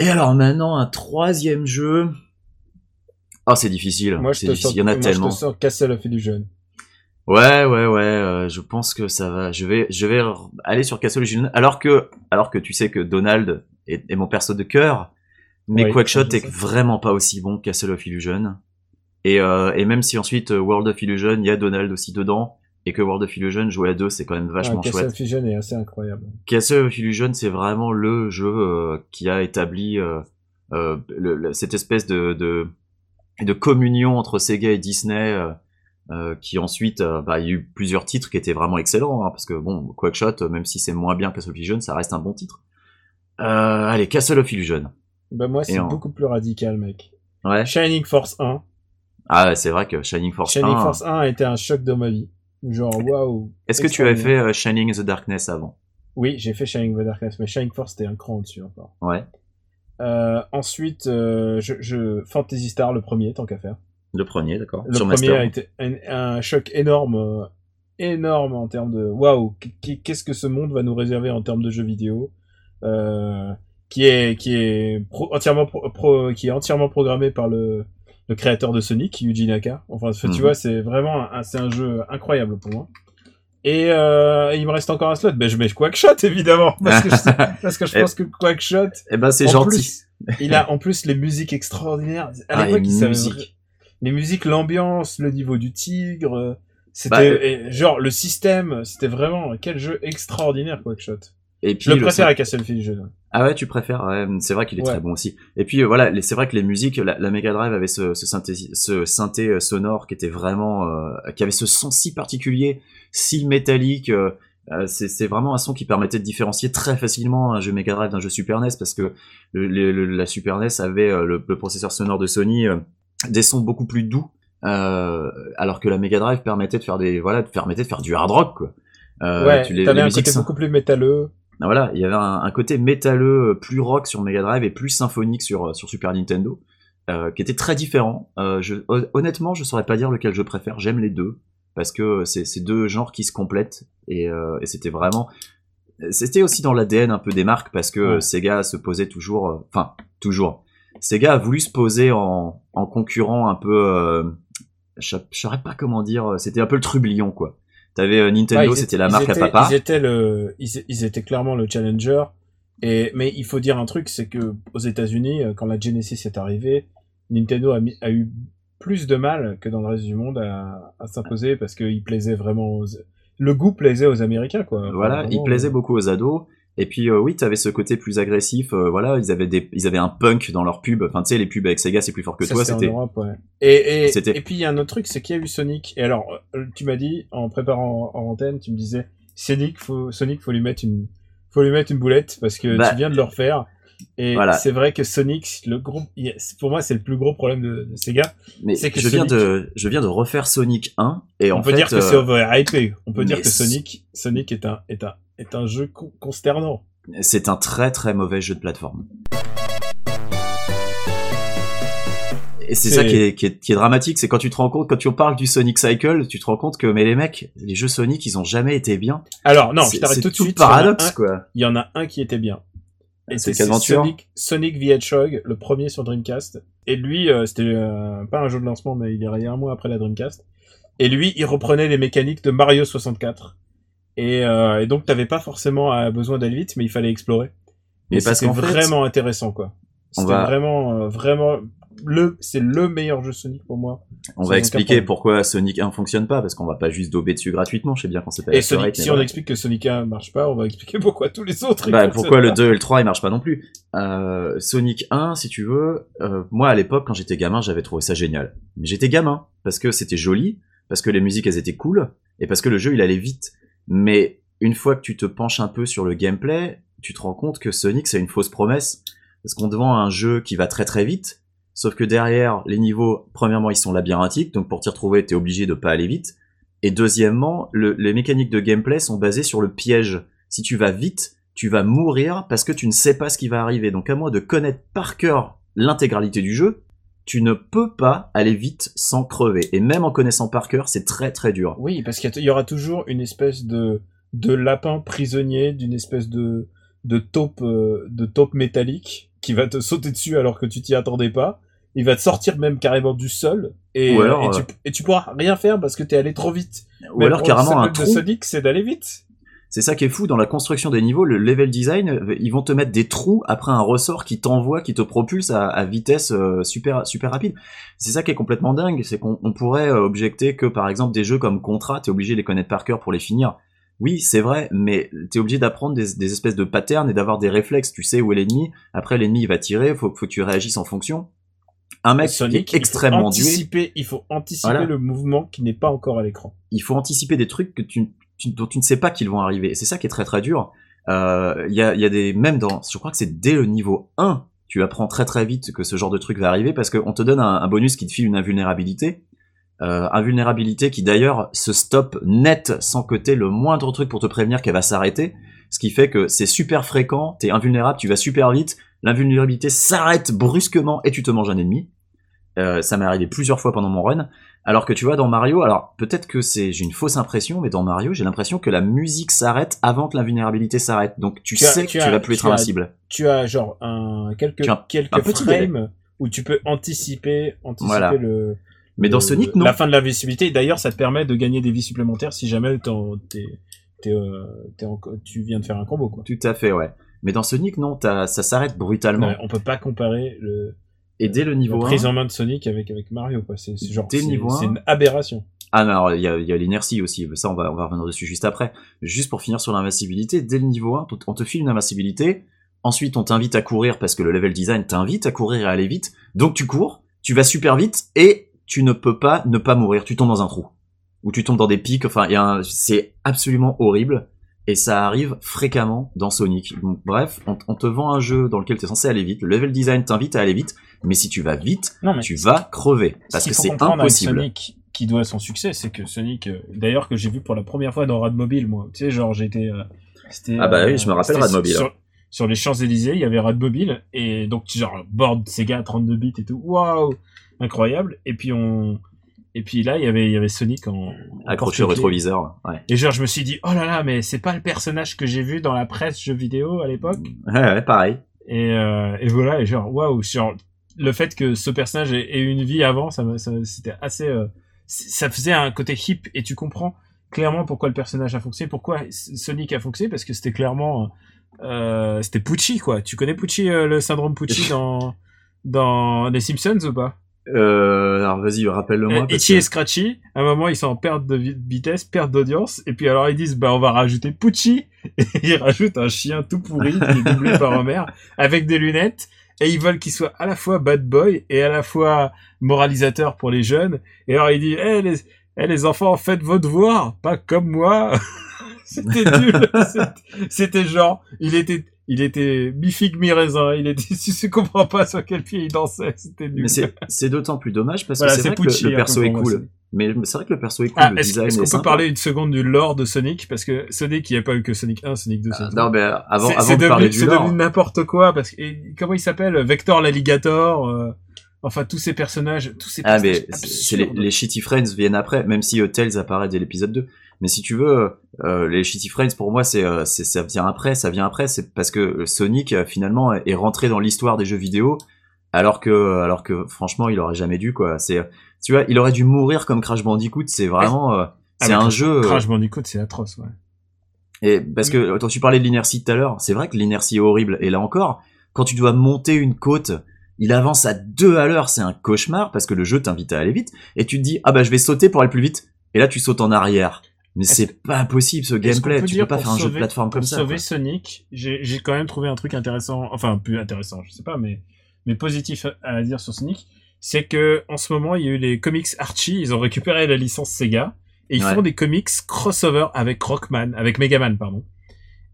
Et alors maintenant un troisième jeu. Oh c'est difficile. Moi, je c'est te difficile. sors, Il y en a moi, tellement. je te sors Castle of Illusion. Ouais, ouais, ouais. Euh, je pense que ça va. Je vais, je vais aller sur Castle Illusion. Alors que, alors que tu sais que Donald est, est mon perso de cœur, mais Quackshot est vraiment pas aussi bon que Castle of Illusion. Et, euh, et même si ensuite euh, World of Illusion, il y a Donald aussi dedans, et que World of Illusion jouer à deux, c'est quand même vachement Ouais, Castle chouette. of Illusion est assez incroyable. Castle of Illusion, c'est vraiment le jeu euh, qui a établi le- le- cette espèce de, de, de communion entre Sega et Disney, euh, qui ensuite, euh, bah, il y a eu plusieurs titres qui étaient vraiment excellents, hein, parce que bon, Quackshot, euh, même si c'est moins bien que Castle of Illusion, ça reste un bon titre. Euh, allez, Castle of Illusion. Bah moi, c'est en- beaucoup plus radical, mec. Ouais. Shining Force 1. Ah, c'est vrai que Shining Force Shining 1. Force 1 a été un choc dans ma vie. Genre, waouh. Est-ce que tu avais fait Shining in the Darkness avant? Oui, j'ai fait Shining the Darkness, mais Shining Force, c'était un cran au-dessus encore. Ouais. Euh, ensuite, euh, je, je, Fantasy Star, le premier, tant qu'à faire. Le premier, d'accord. Le Sur premier Master. a été un, un choc énorme, euh, énorme en termes de waouh, qu- qu'est-ce que ce monde va nous réserver en termes de jeux vidéo, euh, qui est qui est pro- entièrement pro- pro- qui est entièrement programmé par le le créateur de Sonic, Yuji Naka. Enfin, tu Mhm. vois, c'est vraiment un, c'est un jeu incroyable pour moi. Et euh, il me reste encore un slot. Ben je mets Quackshot évidemment parce que je, parce que je Et- pense que Quackshot Eh ben, c'est en gentil. plus, il a en plus les musiques extraordinaires. À Ah, l'époque, il savait les musiques, l'ambiance, le niveau du tigre, euh, Bah, c'était et genre le système, c'était vraiment quel jeu extraordinaire Quackshot. Et puis Je le le préfère à Castle Illusion. Ah ouais, tu préfères ouais, C'est vrai qu'il est Ouais. très bon aussi. Et puis euh, voilà, c'est vrai que les musiques, la, la Mega Drive avait ce, ce synthé, ce synthé euh, sonore qui était vraiment, euh, qui avait ce son si particulier, si métallique. euh, c'est vraiment un son qui permettait de différencier très facilement un jeu Mega Drive d'un jeu Super NES parce que le, le- le- la Super NES avait le, processeur sonore de Sony des sons beaucoup plus doux, euh, alors que la Mega Drive permettait de faire des voilà, de- permettait de faire du hard rock quoi. Euh, ouais, tu les, t'avais les un côté beaucoup plus métalleux. Ah, voilà, il y avait un, un côté métalleux euh, plus rock sur Mega Drive et plus symphonique sur, euh, sur Super Nintendo, euh, qui était très différent. Euh, je, hon- honnêtement, je saurais pas dire lequel je préfère. J'aime les deux parce que c'est deux genres qui se complètent et, euh, et c'était vraiment. C'était aussi dans l'ADN un peu des marques parce que Ouais. Sega se posait toujours, enfin toujours. Sega a voulu se poser en, en concurrent un peu. Euh, je saurais pas comment dire. C'était un peu le trublion quoi. T'avais euh, Nintendo, Ouais, c'était la marque étaient- à papa. Ils étaient le, ils, ils étaient clairement le challenger. Et mais il faut dire un truc, c'est que aux États-Unis, euh, quand la Genesis est arrivée, Nintendo a, mis- a eu plus de mal que dans le reste du monde à, à s'imposer parce qu'il plaisait vraiment aux, le goût plaisait aux Américains quoi. Enfin, Voilà, il plaisait euh, beaucoup aux ados. Et puis euh, oui, t'avais ce côté plus agressif. euh, voilà, ils avaient des, ils avaient un punk dans leur pub. Enfin, tu sais, les pubs avec Sega, c'est plus fort que ça, toi. c'était ouais. Et, et, C'était- et puis il y a un autre truc, c'est qu'il y a eu Sonic. Et alors, euh, tu m'as dit en préparant en antenne, tu me disais Sonic, faut Sonic, faut lui mettre une, faut lui mettre une boulette parce que Bah, tu viens de le refaire. Et voilà. c'est vrai que Sonic, le gros, pour moi, c'est le plus gros problème de, de Sega. mais c'est que je viens Sonic- de, je viens de refaire Sonic 1 et On en peut fait, dire que euh, c'est overhypé. On peut dire que Sonic, Sonic est un, est un, est un jeu con- consternant. c'est un très très mauvais jeu de plateforme. Et c'est ça qui est, qui, est, qui est dramatique, c'est quand tu te rends compte, quand tu parles du Sonic Cycle, tu te rends compte que mais les mecs, les jeux Sonic, ils ont jamais été bien. Alors non, je t'arrête tout de suite. paradoxe un- quoi. Il y en a un qui était bien. Et C'est Sonic, Sonic the Hedgehog, le premier sur Dreamcast. Et lui, euh, c'était euh, pas un jeu de lancement, mais il est arrivé un mois après la Dreamcast. Et lui, il reprenait les mécaniques de Mario 64. Et, euh, et donc, t'avais pas forcément euh, besoin d'aller vite, mais il fallait explorer. Mais Et parce c'était fait, vraiment intéressant, quoi. C'était va- vraiment, euh, vraiment le, c'est le meilleur jeu Sonic pour moi. on va expliquer pourquoi Sonic 1 fonctionne pas, parce qu'on va pas juste dober dessus gratuitement, je sais bien qu'on s'appelle Et After Sonic, mais si on voilà. explique que Sonic 1 marche pas, on va expliquer pourquoi tous les autres. Bah, pourquoi le pas. 2 et le 3 ils marchent pas non plus euh, Sonic 1 si tu veux euh, moi à l'époque quand j'étais gamin j'avais trouvé ça génial mais j'étais gamin parce que c'était joli parce que les musiques elles étaient cool et parce que le jeu il allait vite mais une fois que tu te penches un peu sur le gameplay tu te rends compte que Sonic c'est une fausse promesse. Parce qu'on te vend un jeu qui va très très vite. Sauf que derrière les niveaux premièrement ils sont labyrinthiques. Donc pour t'y retrouver t'es obligé de pas aller vite. Et deuxièmement le- les mécaniques de gameplay sont basées sur le piège. Si tu vas vite tu vas mourir parce que tu ne sais pas ce qui va arriver. Donc à moins de connaître par cœur l'intégralité du jeu, tu ne peux pas aller vite sans crever. Et même en connaissant par cœur, c'est très très dur. Oui, parce qu'il y aura toujours une espèce de, de lapin prisonnier, d'une espèce de, de taupe, euh, de taupe métallique qui va te sauter dessus alors que tu t'y attendais pas. Il va te sortir même carrément du sol et, alors, et, tu, et tu pourras rien faire parce que t'es allé trop vite. Ou Même alors carrément un but de trou. Sonic, c'est d'aller vite. C'est ça qui est fou dans la construction des niveaux, le level design, ils vont te mettre des trous après un ressort qui t'envoie, qui te propulse à, à vitesse euh, super super rapide. C'est ça qui est complètement dingue, c'est qu'on on pourrait euh, objecter que par exemple des jeux comme Contra, t'es obligé de les connaître par cœur pour les finir. Oui, c'est vrai, mais t'es obligé d'apprendre des, des espèces de patterns et d'avoir des réflexes. Tu sais où est l'ennemi. Après, l'ennemi il va tirer. Faut, faut que tu réagisses en fonction. Un mec Sonic, qui est extrêmement il faut dué. anticiper, il faut anticiper Voilà. le mouvement qui n'est pas encore à l'écran. il faut anticiper des trucs que tu, tu- dont tu ne sais pas qu'ils vont arriver. Et c'est ça qui est très très dur. Euh, Il y, a, y a des même dans, je crois que c'est dès le niveau 1, tu apprends très très vite que ce genre de truc va arriver parce qu'on te donne un, bonus qui te file une invulnérabilité. Euh, invulnérabilité qui d'ailleurs se stoppe net sans t'aies le moindre truc pour te prévenir qu'elle va s'arrêter. Ce qui fait que c'est super fréquent, t'es invulnérable, tu vas super vite, l'invulnérabilité s'arrête brusquement et tu te manges un ennemi. Euh, ça m'est arrivé plusieurs fois pendant mon run. Alors que tu vois dans Mario, alors peut-être que c'est j'ai une fausse impression, mais dans Mario j'ai l'impression que la musique s'arrête avant que l'invulnérabilité s'arrête. Donc tu, sais que tu as- vas plus être as- invincible. Tu as genre un, quelques, un- quelques un petit délai. frames où tu peux anticiper, anticiper Voilà. le, Mais dans le- Sonic non. La fin de l'invisibilité. D'ailleurs, ça te permet de gagner des vies supplémentaires si jamais t'es, euh, tu viens de faire un combo, quoi. Tout à fait, ouais. Mais dans Sonic non, ça s'arrête brutalement. Ouais, on peut pas comparer le, Et dès le la niveau 1, prise en main de Sonic avec, avec Mario, quoi. C'est, genre, c'est, une aberration. Ah non, alors, il y a, il y a l'inertie aussi, ça on va, on va revenir dessus juste après. Juste pour finir sur l'invincibilité, dès le niveau 1, on te file une invincibilité, ensuite on t'invite à courir parce que le level design t'invite à courir et à aller vite, donc tu cours, tu vas super vite et tu ne peux pas ne pas mourir, tu tombes dans un trou. Ou tu tombes dans des pics, enfin il y a un- c'est absolument horrible. Et ça arrive fréquemment dans Sonic. Donc, bref, on, on te vend un jeu dans lequel tu es censé aller vite. Le level design t'invite à aller vite, mais si tu vas vite, Non, mais tu vas crever ce parce que c'est impossible. Sonic, qui doit son succès, c'est que Sonic, euh, d'ailleurs que j'ai vu pour la première fois dans Radmobile, moi, tu sais, genre j'étais, euh, Ah bah oui, je me rappelle Radmobile. Sur, sur les Champs Élysées, il y avait Radmobile et donc genre board Sega 32 bits et tout, waouh, incroyable. Et puis on, et puis là il y avait, il y avait Sonic en Accroché au rétroviseur. Ouais. Et genre je me suis dit, oh là là, mais c'est pas le personnage que j'ai vu dans la presse jeux vidéo à l'époque. ouais, ouais, pareil. Et, euh, et voilà, et genre, waouh, genre, le fait que ce personnage ait, ait une vie avant, ça, c'était assez, euh, ça faisait un côté hip, et tu comprends clairement pourquoi le personnage a fonctionné, pourquoi Sonic a fonctionné, parce que c'était clairement, euh, c'était Pucci, quoi. Tu connais Pucci, euh, le syndrome Pucci dans, dans les Simpsons ou pas? Euh, alors vas-y, rappelle-le-moi. Euh, parce Itchy que- et Scratchy, à un moment ils sont en perte de vi- vitesse, perte d'audience, et puis alors ils disent bah on va rajouter Pucci, et ils rajoutent un chien tout pourri qui est doublé par Homer, avec des lunettes, et ils veulent qu'il soit à la fois bad boy et à la fois moralisateur pour les jeunes, et alors il dit eh les, eh, les enfants faites vos devoirs, pas comme moi. C'était nul, C'était- genre, il était, il était mi-figue mi-raisin, il était, tu comprends pas sur quel pied il dansait, c'était nul. Mais c'est d'autant plus dommage parce Voilà, que c'est vrai que Pucci, le, le hein, perso est cool. Mais c'est vrai que le perso est cool, Ah, est-ce est qu'on peut parler une seconde du lore de Sonic? Parce que Sonic, il n'y a pas eu que Sonic 1, Sonic 2, Ah, Sonic non, 3. mais avant, C'est- avant c'est de devenu, parler du c'est lore, devenu n'importe quoi. Parce que, et comment il s'appelle? Vector l'alligator euh, Enfin, tous ces personnages, tous ces Ah personnages mais c'est- c'est les, Shitty Friends viennent après, même si euh, Tails apparaît dès l'épisode 2. Mais si tu veux, euh, les Shitty Friends pour moi c'est euh, c'est- ça vient après, ça vient après, c'est parce que Sonic euh, finalement est rentré dans l'histoire des jeux vidéo alors que alors que franchement il aurait jamais dû quoi. C'est tu vois, il aurait dû mourir comme Crash Bandicoot, c'est vraiment euh, c'est Ah, mais un jeu euh, Crash Bandicoot, c'est atroce, ouais. et parce que quand tu parlais de l'inertie tout à l'heure, c'est vrai que l'inertie est horrible. Et là encore, quand tu dois monter une côte, il avance à deux à l'heure, c'est un cauchemar parce que le jeu t'invite à aller vite. Et tu te dis ah bah je vais sauter pour aller plus vite. Et là tu sautes en arrière. Mais c'est pas possible ce gameplay. peut Tu peux pas pour faire un jeu de sauver- plateforme comme pour ça. sauver quoi. Sonic, j'ai j'ai quand même trouvé un truc intéressant, enfin plus intéressant, je sais pas, mais mais positif à, à dire sur Sonic, c'est que en ce moment il y a eu les comics Archie, ils ont récupéré la licence Sega et ils Ouais. font des comics crossover avec Rockman, avec Megaman pardon.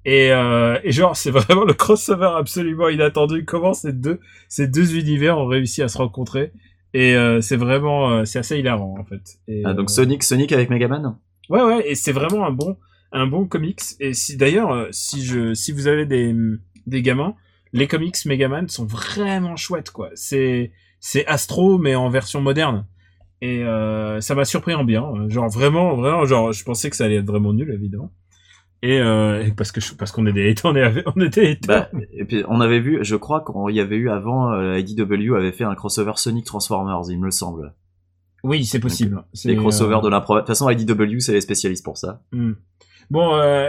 Et, euh, et genre c'est vraiment le crossover absolument inattendu. Comment ces deux ces deux univers ont réussi à se rencontrer et euh, c'est vraiment euh, c'est assez hilarant en fait. Et, Ah, donc euh, Sonic, Sonic avec Megaman? Ouais, ouais, et c'est vraiment un bon, un bon comics. Et si d'ailleurs, euh, si je, si vous avez des, des gamins, les comics Megaman sont vraiment chouettes, quoi. C'est, c'est Astro, mais en version moderne. Et euh, ça m'a surpris en bien. euh, Genre vraiment, vraiment, genre, je pensais que ça allait être vraiment nul, évidemment. Et, euh, parce que je- parce qu'on est des haters, on est, on haters. Bah, et puis on avait vu, je crois qu'il y avait eu avant, euh, IDW avait fait un crossover Sonic Transformers, il me le semble. oui, c'est possible. C'est, Les crossovers euh, de l'impro. De toute façon, IDW c'est les spécialistes pour ça. Hmm. Bon, euh,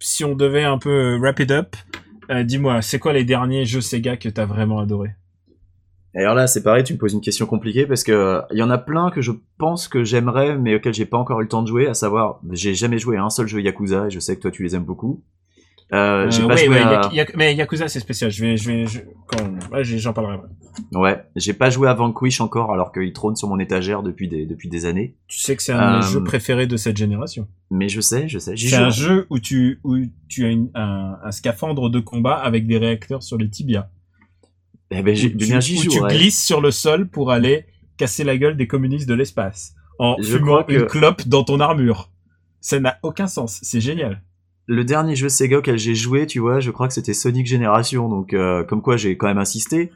si on devait un peu wrap it up, euh, dis-moi, c'est quoi les derniers jeux Sega que t'as vraiment adoré? Alors là, c'est pareil, tu me poses une question compliquée parce que euh, il y en a plein que je pense que j'aimerais, mais auxquels j'ai pas encore eu le temps de jouer. À savoir, j'ai jamais joué à un seul jeu Yakuza et je sais que toi tu les aimes beaucoup. Euh, j'ai Euh, pas ouais, joué ouais, à... Mais Yakuza c'est spécial. Je vais, je vais, je- quand, ouais, j'ai- j'en parlerai. après. ouais, j'ai pas joué à Vanquish encore alors qu'il trône sur mon étagère depuis des depuis des années. Tu sais que c'est un de mes Euh, jeux préférés de cette génération. Mais je sais, je sais. C'est un jeu où tu, où tu as une- un, un scaphandre de combat avec des réacteurs sur les tibias. Eh ben, j'ai- Où tu, bien j'y où tu ouais. glisses sur le sol pour aller casser la gueule des communistes de l'espace en Je fumant que- une clope dans ton armure. Ça n'a aucun sens. C'est génial. Le dernier jeu Sega auquel j'ai joué, tu vois, je crois que c'était Sonic Generation, donc euh, comme quoi j'ai quand même insisté.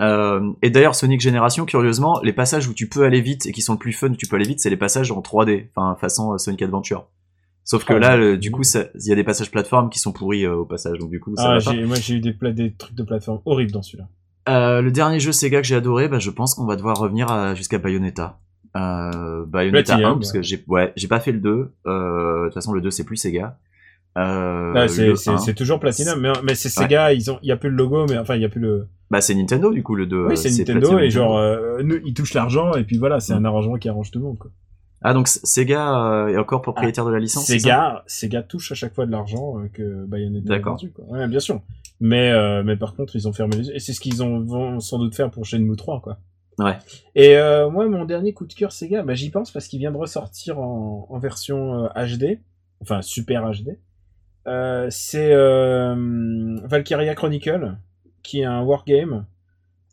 Euh, et d'ailleurs Sonic Generation, curieusement, les passages où tu peux aller vite et qui sont le plus fun où tu peux aller vite, c'est les passages en 3D, enfin façon euh, Sonic Adventure. Sauf que Oh, là, le- du coup, il y a des passages plateformes qui sont pourris au passage, donc du coup, ça Ah, va pas. j'ai- moi j'ai eu des, des trucs de plateforme horribles dans celui-là. Euh, le dernier jeu Sega que j'ai adoré, bah, je pense qu'on va devoir revenir à- jusqu'à Bayonetta. Euh, Bayonetta Platinum, 1, parce que j'ai ouais, j'ai pas fait le 2. Euh, de toute façon, le 2 c'est plus Sega. Euh, Là, c'est, le c'est, 1, c'est toujours Platinum, mais, mais c'est Ouais. Sega, ils ont, il y a plus le logo, mais enfin, il y a plus le, Bah c'est Nintendo du coup le 2. oui, c'est Nintendo, Platinum et genre, euh, nous, ils touchent l'argent, et puis voilà, c'est Mm. un arrangement qui arrange tout le monde, quoi. Ah donc Sega euh, est encore propriétaire de la licence Sega, Sega touche à chaque fois de l'argent euh, que Bayonetta a vendu, quoi. Ouais, bien sûr. Mais, euh, mais par contre, ils ont fermé les yeux, et c'est ce qu'ils ont, vont sans doute faire pour Shenmue 3, quoi. Ouais. Et euh, moi, mon dernier coup de cœur Sega, bah, j'y pense parce qu'il vient de ressortir en, en version euh, HD, enfin super HD. C'est Valkyria Chronicle, qui est un wargame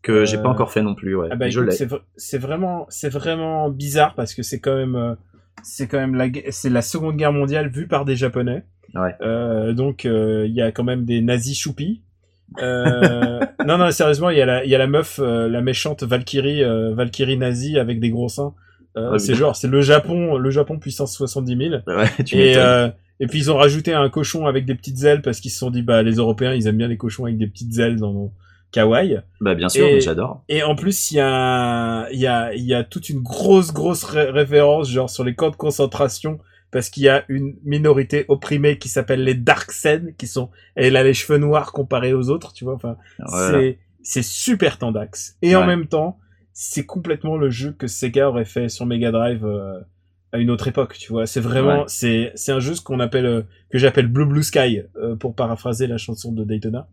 Que j'ai Euh, pas encore fait non plus, ouais. Ah bah, je écoute, l'ai. c'est vr- c'est vraiment, c'est vraiment bizarre parce que c'est quand même, euh, c'est quand même la, c'est la Seconde Guerre mondiale vue par des Japonais. Ouais. Euh, donc euh, il y a quand même des nazis choupis. Euh, non non sérieusement il y a la, il y a la meuf, euh, la méchante Valkyrie, euh, Valkyrie nazie avec des gros seins. Euh, Ouais, c'est genre c'est le Japon, le Japon puissance 70 000. Ouais, tu Et, euh, et puis ils ont rajouté un cochon avec des petites ailes parce qu'ils se sont dit bah les Européens ils aiment bien les cochons avec des petites ailes dans kawaii. Bah bien sûr, j'adore. Et en plus, il y a, il y a, il y a toute une grosse, grosse ré- référence, genre sur les camps de concentration, parce qu'il y a une minorité opprimée qui s'appelle les Darksen, qui sont, elle a les cheveux noirs comparés aux autres, tu vois. Enfin, Voilà. c'est, c'est super tendax. Et en même temps, c'est complètement le jeu que Sega aurait fait sur Mega Drive euh, à une autre époque, tu vois. C'est vraiment, Ouais. c'est, c'est un jeu qu'on appelle, euh, que j'appelle Blue Blue Sky, euh, pour paraphraser la chanson de Daytona.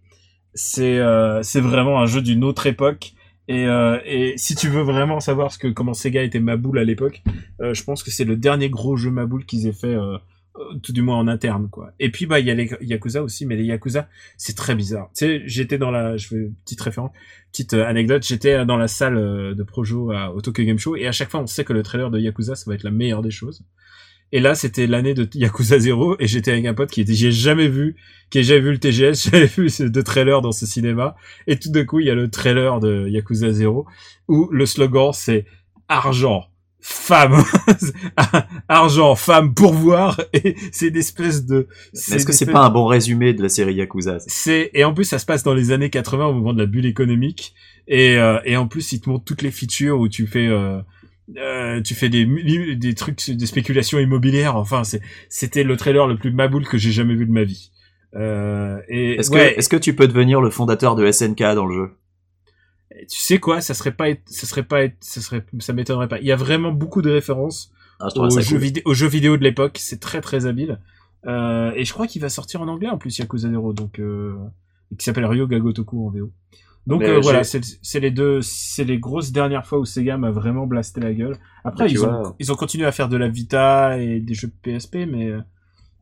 C'est, euh, c'est vraiment un jeu d'une autre époque. Et, euh, et si tu veux vraiment savoir ce que comment Sega était Maboule à l'époque, euh, je pense que c'est le dernier gros jeu Maboule qu'ils aient fait, euh, euh, tout du moins en interne, quoi. Et puis bah il y a les Yakuza aussi, mais les Yakuza c'est très bizarre. Tu sais, j'étais dans la, je fais petite référence, petite euh, anecdote, j'étais dans la salle de Projo à, au Tokyo Game Show et à chaque fois on sait que le trailer de Yakuza ça va être la meilleure des choses. Et là, c'était l'année de Yakuza 0 et j'étais avec un pote qui était, j'ai jamais vu, qui a jamais vu le TGS, j'avais vu ce deux trailers dans ce cinéma. Et tout d'un coup, il y a le trailer de Yakuza 0 où le slogan c'est argent, femme, argent, femme, pourvoir et c'est une espèce de, Est-ce que c'est pas un bon résumé de la série Yakuza c'est et en plus ça se passe dans les années 80 au moment de la bulle économique. Et euh, et en plus il te montre toutes les features où tu fais euh, euh, tu fais des trucs des spéculations immobilières enfin c'était le trailer le plus maboule que j'ai jamais vu de ma vie euh, Est-ce ouais, que, est-ce que tu peux devenir le fondateur de SNK dans le jeu? Tu sais quoi? Ça serait pas être- ça serait pas être- ça serait ça m'étonnerait pas il y a vraiment beaucoup de références ah, je aux jeux, cool. vidéo, aux jeux vidéo de l'époque. C'est très très habile. Euh, et je crois qu'il va sortir en anglais en plus Yakuza Zero, donc euh, qui s'appelle Ryo Gagotoku en VO. Donc euh, voilà, c'est les deux, c'est les grosses dernières fois où Sega m'a vraiment blasté la gueule. Après ils ont ils ont continué à faire de la Vita et des jeux PSP, mais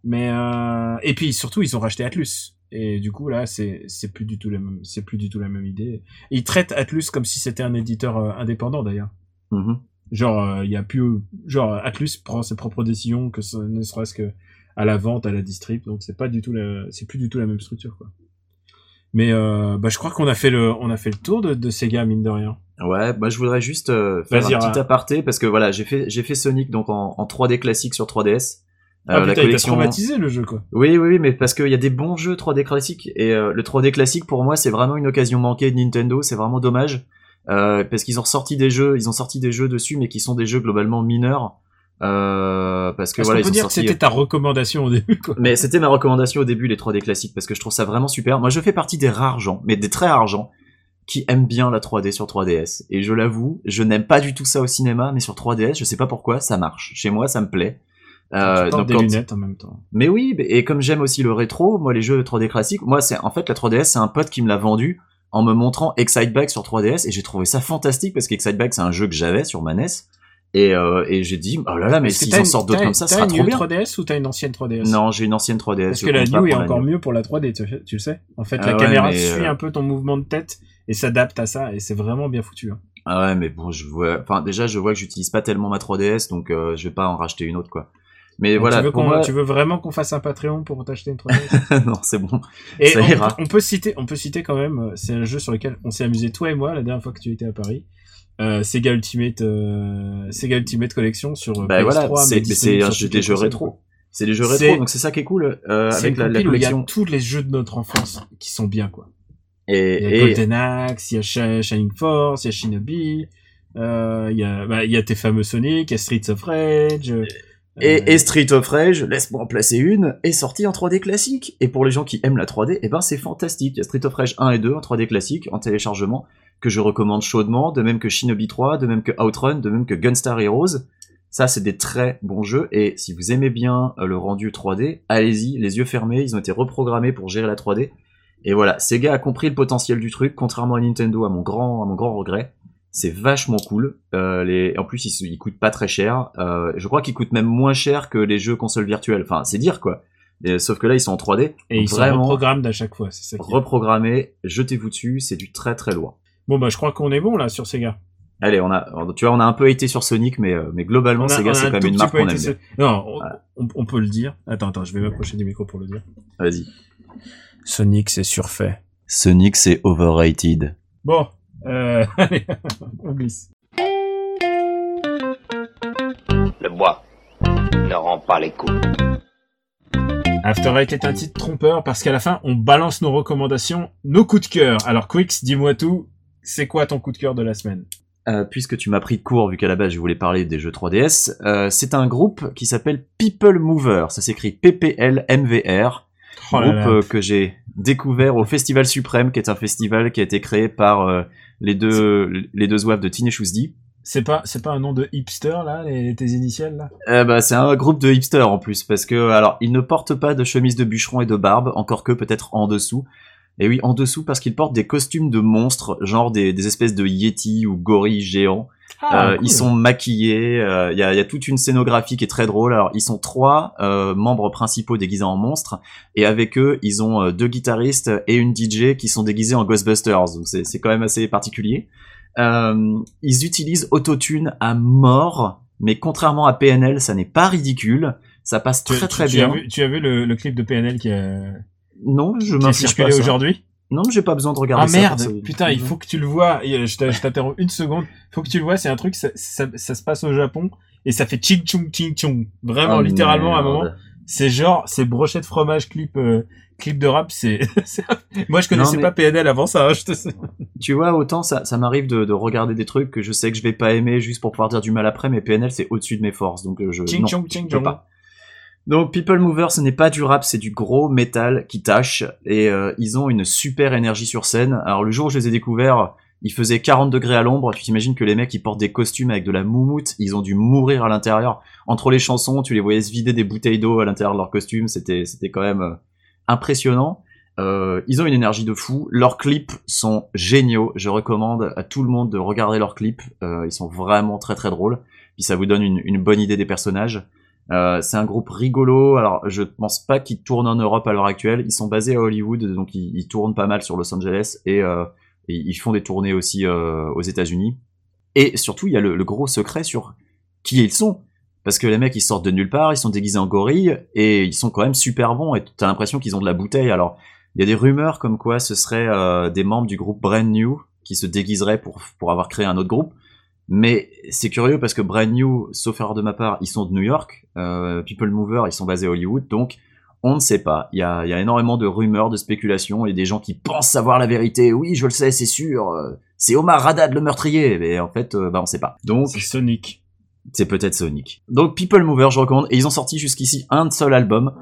mais euh, et puis surtout ils ont racheté Atlus. Et du coup là c'est c'est plus du tout la même c'est plus du tout la même idée. Et ils traitent Atlus comme si c'était un éditeur euh, indépendant d'ailleurs. Mhm. Genre, il y a plus, genre Atlus prend ses propres décisions, que ce ne serait-ce que à la vente, à la distrib, donc c'est pas du tout la, c'est plus du tout la même structure quoi. Mais euh, bah je crois qu'on a fait le, on a fait le tour de, de Sega mine de rien. Ouais, moi je voudrais juste euh, faire un petit aparté parce que voilà, j'ai fait j'ai fait Sonic donc en, en 3D classique sur 3DS. Ah Euh, putain, t'a traumatisé le jeu quoi. Oui, oui, oui, mais parce qu'il y a des bons jeux 3D classiques et euh, le 3D classique pour moi c'est vraiment une occasion manquée de Nintendo, c'est vraiment dommage euh, parce qu'ils ont sorti des jeux, ils ont sorti des jeux dessus mais qui sont des jeux globalement mineurs euh, parce que voilà ils peut ont dire que c'était ta recommandation au début quoi. Mais c'était ma recommandation au début les 3D classiques parce que je trouve ça vraiment super. Moi je fais partie des rares gens, mais des très rares gens qui aiment bien la 3D sur 3DS et je l'avoue, je n'aime pas du tout ça au cinéma mais sur 3DS, je sais pas pourquoi, ça marche. Chez moi ça me plaît. Euh, tu donc des quand- lunettes en même temps. mais oui, et comme j'aime aussi le rétro, moi les jeux 3D classiques, moi c'est en fait la 3DS, c'est un pote qui me l'a vendu en me montrant Exciteback sur 3DS et j'ai trouvé ça fantastique parce qu'Exciteback c'est un jeu que j'avais sur ma NES et, euh, et j'ai dit oh là là mais s'ils t'as en une- sortent d'autres t'as- comme ça, t'as ça sera une trop bien. 3DS ou t'as une ancienne 3DS Non, j'ai une ancienne 3DS. Parce que la New est encore mieux pour la 3D, tu, tu le sais. En fait, Ah la ouais, caméra suit euh, un peu ton mouvement de tête et s'adapte à ça et c'est vraiment bien foutu. hein. Ah ouais, mais bon, je vois. Enfin, déjà, je vois que j'utilise pas tellement ma 3DS, donc euh, je vais pas en racheter une autre, quoi. Mais Donc, voilà, tu veux, pour qu'on- moi, tu veux vraiment qu'on fasse un Patreon pour t'acheter une 3DS non, c'est bon. Et Ça on, ira. on peut citer, on peut citer quand même, euh, c'est un jeu sur lequel on s'est amusé toi et moi la dernière fois que tu étais à Paris. Euh, Sega Ultimate, euh, Sega Ultimate Collection sur euh, Bah PS3, voilà, c'est des jeux rétro. C'est des jeux rétro, donc c'est ça qui est cool euh, avec la, la où il y a collection. tous les jeux de notre enfance qui sont bien quoi. Et, Il y a et- Golden Axe, il y a Shi- Shining Force, il y a Shinobi, euh, il y a, bah, il y a tes fameux Sonic, il y a Streets of Rage. euh, Et, et Street of Rage, laisse-moi en placer une, est sorti en 3D classique. Et pour les gens qui aiment la 3D, eh ben c'est fantastique. Il y a Street of Rage 1 et 2 en 3D classique, en téléchargement, que je recommande chaudement, de même que Shinobi 3, de même que Outrun, de même que Gunstar Heroes. Ça, c'est des très bons jeux. Et si vous aimez bien euh, le rendu 3D, allez-y, les yeux fermés, ils ont été reprogrammés pour gérer la 3D. Et voilà, Sega a compris le potentiel du truc, contrairement à Nintendo, à mon grand, à mon grand regret. C'est vachement cool. Euh, les... En plus, ils, ils coûtent pas très cher. Euh, je crois qu'ils coûtent même moins cher que les jeux consoles virtuelles. Enfin, c'est dire quoi. Et- sauf que là, ils sont en 3D. et ils vraiment reprogramment d'à chaque fois, c'est ça reprogrammés. Jetez-vous dessus. C'est du très très loin. Bon bah je crois qu'on est bon là sur Sega. Allez, on a, tu vois, on a un peu été sur Sonic, mais, euh, mais globalement, a- Sega, c'est quand même une marque qu'on aime sur-. Non, on, Voilà. on- on peut le dire. Attends, attends, je vais m'approcher du micro pour le dire. Vas-y. Sonic, c'est surfait. Sonic, c'est overrated. Bon, euh, allez, on glisse. Le bois ne rend pas les coups. After Eight est un titre trompeur parce qu'à la fin, on balance nos recommandations, nos coups de cœur. Alors Quix, dis-moi tout. C'est quoi ton coup de cœur de la semaine Euh, puisque tu m'as pris de court, vu qu'à la base je voulais parler des jeux 3DS, euh, c'est un groupe qui s'appelle People Mover. Ça s'écrit PPL-MVR. Oh groupe euh, que j'ai découvert au Festival Suprême, qui est un festival qui a été créé par les deux les deux de Teenage D. C'est pas, c'est pas un nom de hipster là, les, tes initiales là? Bah, c'est un groupe de hipsters en plus, parce que alors ils ne portent pas de chemise de bûcheron et de barbe, encore que peut-être en dessous. Et oui, en dessous parce qu'ils portent des costumes de monstres, genre des, des espèces de yétis ou gorilles géants. Ah, Euh, cool. Ils sont maquillés, euh, il y, a, y a toute une scénographie qui est très drôle. Alors ils sont trois euh, membres principaux déguisés en monstres, et avec eux ils ont euh, deux guitaristes et une DJ qui sont déguisés en Ghostbusters. Donc c'est c'est quand même assez particulier. Euh, ils utilisent autotune à mort, mais contrairement à PNL, ça n'est pas ridicule. Ça passe Tu, très tu- très tu bien. As vu, tu as vu le, le clip de PNL qui a, Non, je m'inspire pas aujourd'hui Non, j'ai pas besoin de regarder Ah ça. merde, pour ça. putain, il faut que tu le vois. Euh, Je je t'interromps une seconde. Il faut que tu le vois. C'est un truc, ça, ça, ça se passe au Japon et ça fait ching chung ching chung. Vraiment, Ah, littéralement, à un merde. moment. C'est genre, c'est brochette fromage clip, euh, clip de rap. C'est, moi je connaissais mais- pas PNL avant ça. hein, je te. Tu vois, autant ça, ça m'arrive de, de regarder des trucs que je sais que je vais pas aimer juste pour pouvoir dire du mal après, mais PNL c'est au-dessus de mes forces, donc euh, je Ching non, chung je ching peux chung. pas. Donc People Mover, ce n'est pas du rap, c'est du gros métal qui tâche et euh, ils ont une super énergie sur scène. Alors le jour où je les ai découverts, il faisait 40 degrés à l'ombre. Tu t'imagines que les mecs ils portent des costumes avec de la moumoute, ils ont dû mourir à l'intérieur. Entre les chansons, tu les voyais se vider des bouteilles d'eau à l'intérieur de leurs costumes. C'était c'était quand même euh, impressionnant. Euh, ils ont une énergie de fou. Leurs clips sont géniaux. Je recommande à tout le monde de regarder leurs clips. Ils sont vraiment très très drôles. Puis ça vous donne une bonne idée des personnages. Euh, c'est un groupe rigolo. Alors je pense pas qu'ils tournent en Europe à l'heure actuelle. Ils sont basés à Hollywood, donc ils, tournent pas mal sur Los Angeles et, euh, ils font des tournées aussi euh, aux États-Unis. Et surtout, il y a le, le gros secret sur qui ils sont. Parce que les mecs, ils sortent de nulle part, ils sont déguisés en gorilles, et ils sont quand même super bons, et t'as l'impression qu'ils ont de la bouteille. Alors, il y a des rumeurs comme quoi ce serait euh, des membres du groupe Brand New qui se déguiseraient pour, pour avoir créé un autre groupe. Mais c'est curieux parce que Brand New, sauf erreur de ma part, ils sont de New York. Euh, People Mover, ils sont basés à Hollywood. Donc, on ne sait pas. Il y a, il y a énormément de rumeurs, de spéculations et des gens qui pensent savoir la vérité. Oui, je le sais, c'est sûr. C'est Omar Haddad le meurtrier. Mais en fait, euh, bah, on sait pas. Donc, C'est Sonic. c'est peut-être Sonic. Donc People Mover, je recommande. Et ils ont sorti jusqu'ici un seul album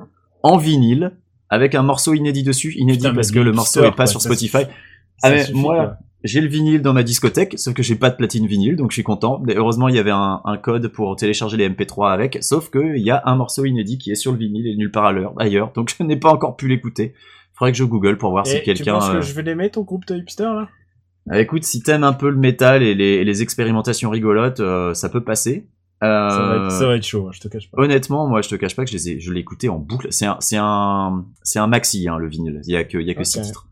en vinyle avec un morceau inédit dessus. Inédit Putain, parce que le morceau hipster, est pas sur Spotify. Ah, mais moi. J'ai le vinyle dans ma discothèque, sauf que j'ai pas de platine vinyle, donc je suis content. Mais heureusement, il y avait un, un code pour télécharger les MP3 avec, sauf que il y a un morceau inédit qui est sur le vinyle et nulle part ailleurs, donc je n'ai pas encore pu l'écouter. Faudrait que je google pour voir si Et tu quelqu'un. penses que euh, je vais l'aimer ton groupe de hipster là? Ah, écoute, si t'aimes un peu le métal et les, et les expérimentations rigolotes, euh, ça peut passer. Euh, ça, va être, ça va être chaud, hein, je te cache pas. Honnêtement, moi, je te cache pas que je les ai, je l'ai écouté en boucle. C'est un, c'est un, c'est un maxi, hein, le vinyle. Il y a que, il y a que Ok. six titres.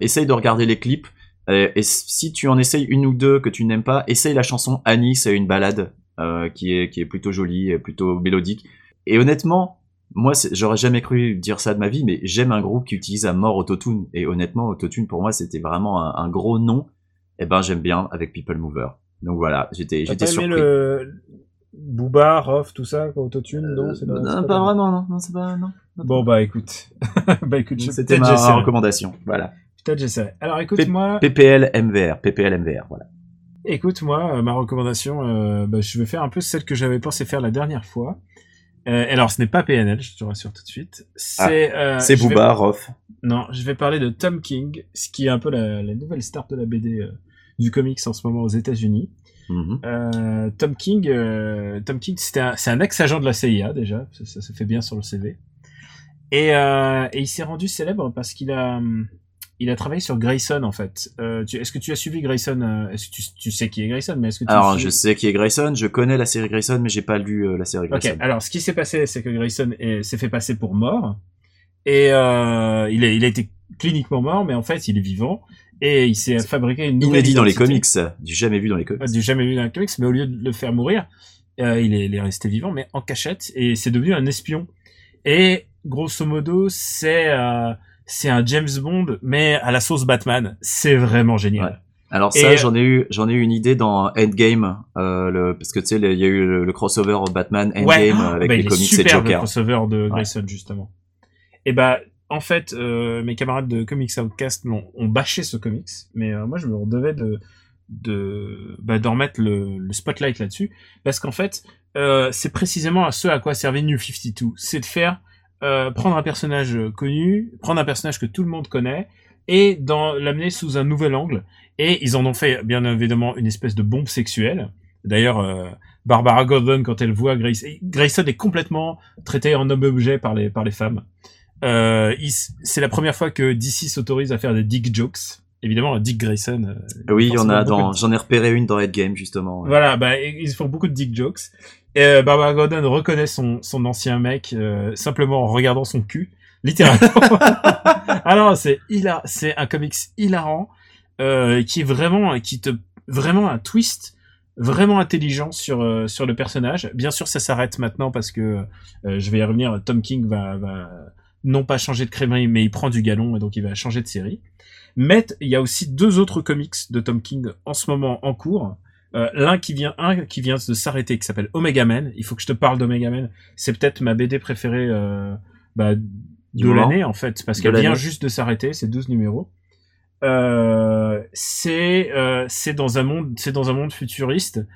Essaye de regarder les clips. Euh, et si tu en essayes une ou deux que tu n'aimes pas, essaye la chanson Annie, c'est une balade euh, qui est, qui est plutôt jolie, et plutôt mélodique. Et honnêtement, moi, j'aurais jamais cru dire ça de ma vie, mais j'aime un groupe qui utilise à mort Autotune. Et honnêtement, Autotune pour moi, c'était vraiment un, un gros nom. Et ben, j'aime bien avec People Mover. Donc voilà, j'étais, j'étais surpris. le Booba, Rof, tout ça, autotune, non, c'est Euh, pas, non, c'est pas, pas- vraiment, non, non, c'est pas, non. Bon bah écoute, bah écoute, C'était ma recommandation. Voilà. Peut-être j'essaierai. Alors écoute moi, PPL MVR, PPL MVR, voilà. écoute moi, euh, ma recommandation, euh, bah, je vais faire un peu celle que j'avais pensé faire la dernière fois. Euh, alors ce n'est pas PNL, je te rassure tout de suite. C'est euh, Ah, C'est je vais- Booba, Rof. Non, je vais parler de Tom King, ce qui est un peu la, la nouvelle star de la BD euh, du comics en ce moment aux États-Unis. Mhm. Euh, Tom King, euh, Tom King, un, c'est un ex-agent de la CIA déjà, ça, ça se fait bien sur le CV. Et, euh, et il s'est rendu célèbre parce qu'il a, hum, il a travaillé sur Grayson en fait. Euh, est-ce que tu as suivi Grayson euh, Est-ce que tu, tu sais qui est Grayson Mais est-ce que tu Alors, je sais qui est Grayson, je connais la série Grayson, mais j'ai pas lu euh, la série Ok, Grayson. alors ce qui s'est passé, c'est que Grayson est- s'est fait passer pour mort et il, a, il a été cliniquement mort, mais en fait, il est vivant et il s'est fabriqué une nouvelle Inédit dans les comics, du jamais vu dans les comics. du jamais vu dans les comics, mais au lieu de le faire mourir, il, est, il est resté vivant, mais en cachette, et c'est devenu un espion. Et grosso modo, c'est c'est un James Bond, mais à la sauce Batman. C'est vraiment génial. Alors ça, euh, j'en ai eu, j'en ai eu une idée dans Endgame, euh, le, parce que tu sais, il y a eu le, le crossover Batman Endgame Ouais, euh, avec bah, les il est comics et super, le Joker. crossover de Grayson justement. Et bah en fait, euh, mes camarades de Comics Outcast l'ont- ont bâché ce comics, mais euh, moi je me devais de de bah, d'en remettre le, le spotlight là-dessus, parce qu'en fait, euh, c'est précisément à ce à quoi servait New 52, c'est de faire euh, prendre un personnage connu, prendre un personnage que tout le monde connaît, et l'amener sous un nouvel angle. Et ils en ont fait bien évidemment une espèce de bombe sexuelle. D'ailleurs, euh, Barbara Gordon, quand elle voit Grayson, Grayson est complètement traité en homme-objet par les, par les femmes. Euh, c'est la première fois que DC s'autorise à faire des dick jokes. Évidemment, Dick Grayson. Oui, il y en a dans, de- j'en ai repéré une dans Endgame justement. Voilà, bah, ils font beaucoup de dick jokes. Et euh, Barbara Gordon reconnaît son, son ancien mec euh, simplement en regardant son cul, littéralement. Alors c'est c'est un comics hilarant euh, qui est vraiment, qui te vraiment un twist vraiment intelligent sur euh, sur le personnage. Bien sûr, ça s'arrête maintenant parce que je vais y revenir. Tom King va, va non pas changer de crémerie, mais il prend du galon et donc il va changer de série. Mais il y a aussi deux autres comics de Tom King en ce moment en cours. Euh, L'un qui vient, un qui vient de s'arrêter, qui s'appelle Omega Man. Il faut que je te parle d'Omega Man. C'est peut-être ma BD préférée euh, bah, de l'année en fait, parce qu'elle vient juste de s'arrêter. C'est 12 numéros. Euh, c'est euh, c'est dans un monde c'est dans un monde futuriste.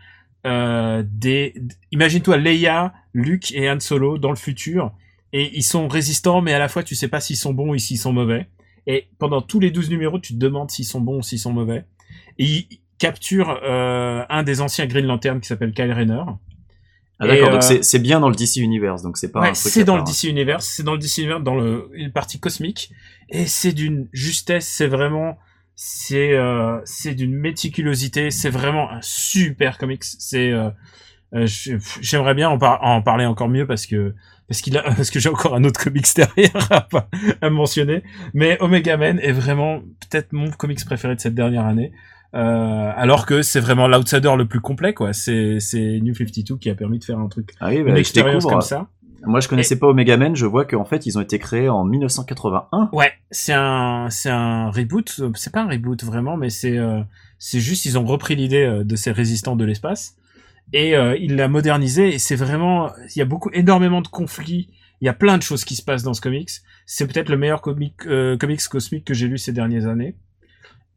Euh, des imagine-toi Leia, Luke et Han Solo dans le futur et ils sont résistants mais à la fois tu sais pas s'ils sont bons ou s'ils sont mauvais. Et pendant tous les 12 numéros, tu te demandes s'ils sont bons ou s'ils sont mauvais. Et ils capturent euh, un des anciens Green Lantern qui s'appelle Kyle Rayner. Ah d'accord, donc euh, c'est, bien dans le DC Universe, donc c'est pas Ouais, un truc. c'est dans le. DC Universe, c'est dans le DC Universe, dans le, une partie cosmique, et c'est d'une justesse, c'est vraiment, c'est, euh, c'est d'une méticulosité, c'est vraiment un super comics. C'est, euh, euh, j'aimerais bien en, par- en parler encore mieux parce que parce qu'il a parce que j'ai encore un autre comics derrière à, pas- à mentionner. Mais Omega Man est vraiment peut-être mon comics préféré de cette dernière année. Euh, alors que c'est vraiment l'outsider le plus complet quoi. C'est c'est New 52 qui a permis de faire un truc, Ah oui, une bah, je expérience comme ça. Moi, je connaissais pas Omega Man. Je vois qu'en fait, ils ont été créés en 1981. Ouais, c'est un c'est un reboot. euh, C'est pas un reboot vraiment, mais c'est euh, c'est juste ils ont repris l'idée euh, de ces résistants de l'espace et euh, ils l'a modernisé. Et c'est vraiment il y a beaucoup énormément de conflits. Il y a plein de choses qui se passent dans ce comics. C'est peut-être le meilleur comic, euh, comics cosmique que j'ai lu ces dernières années.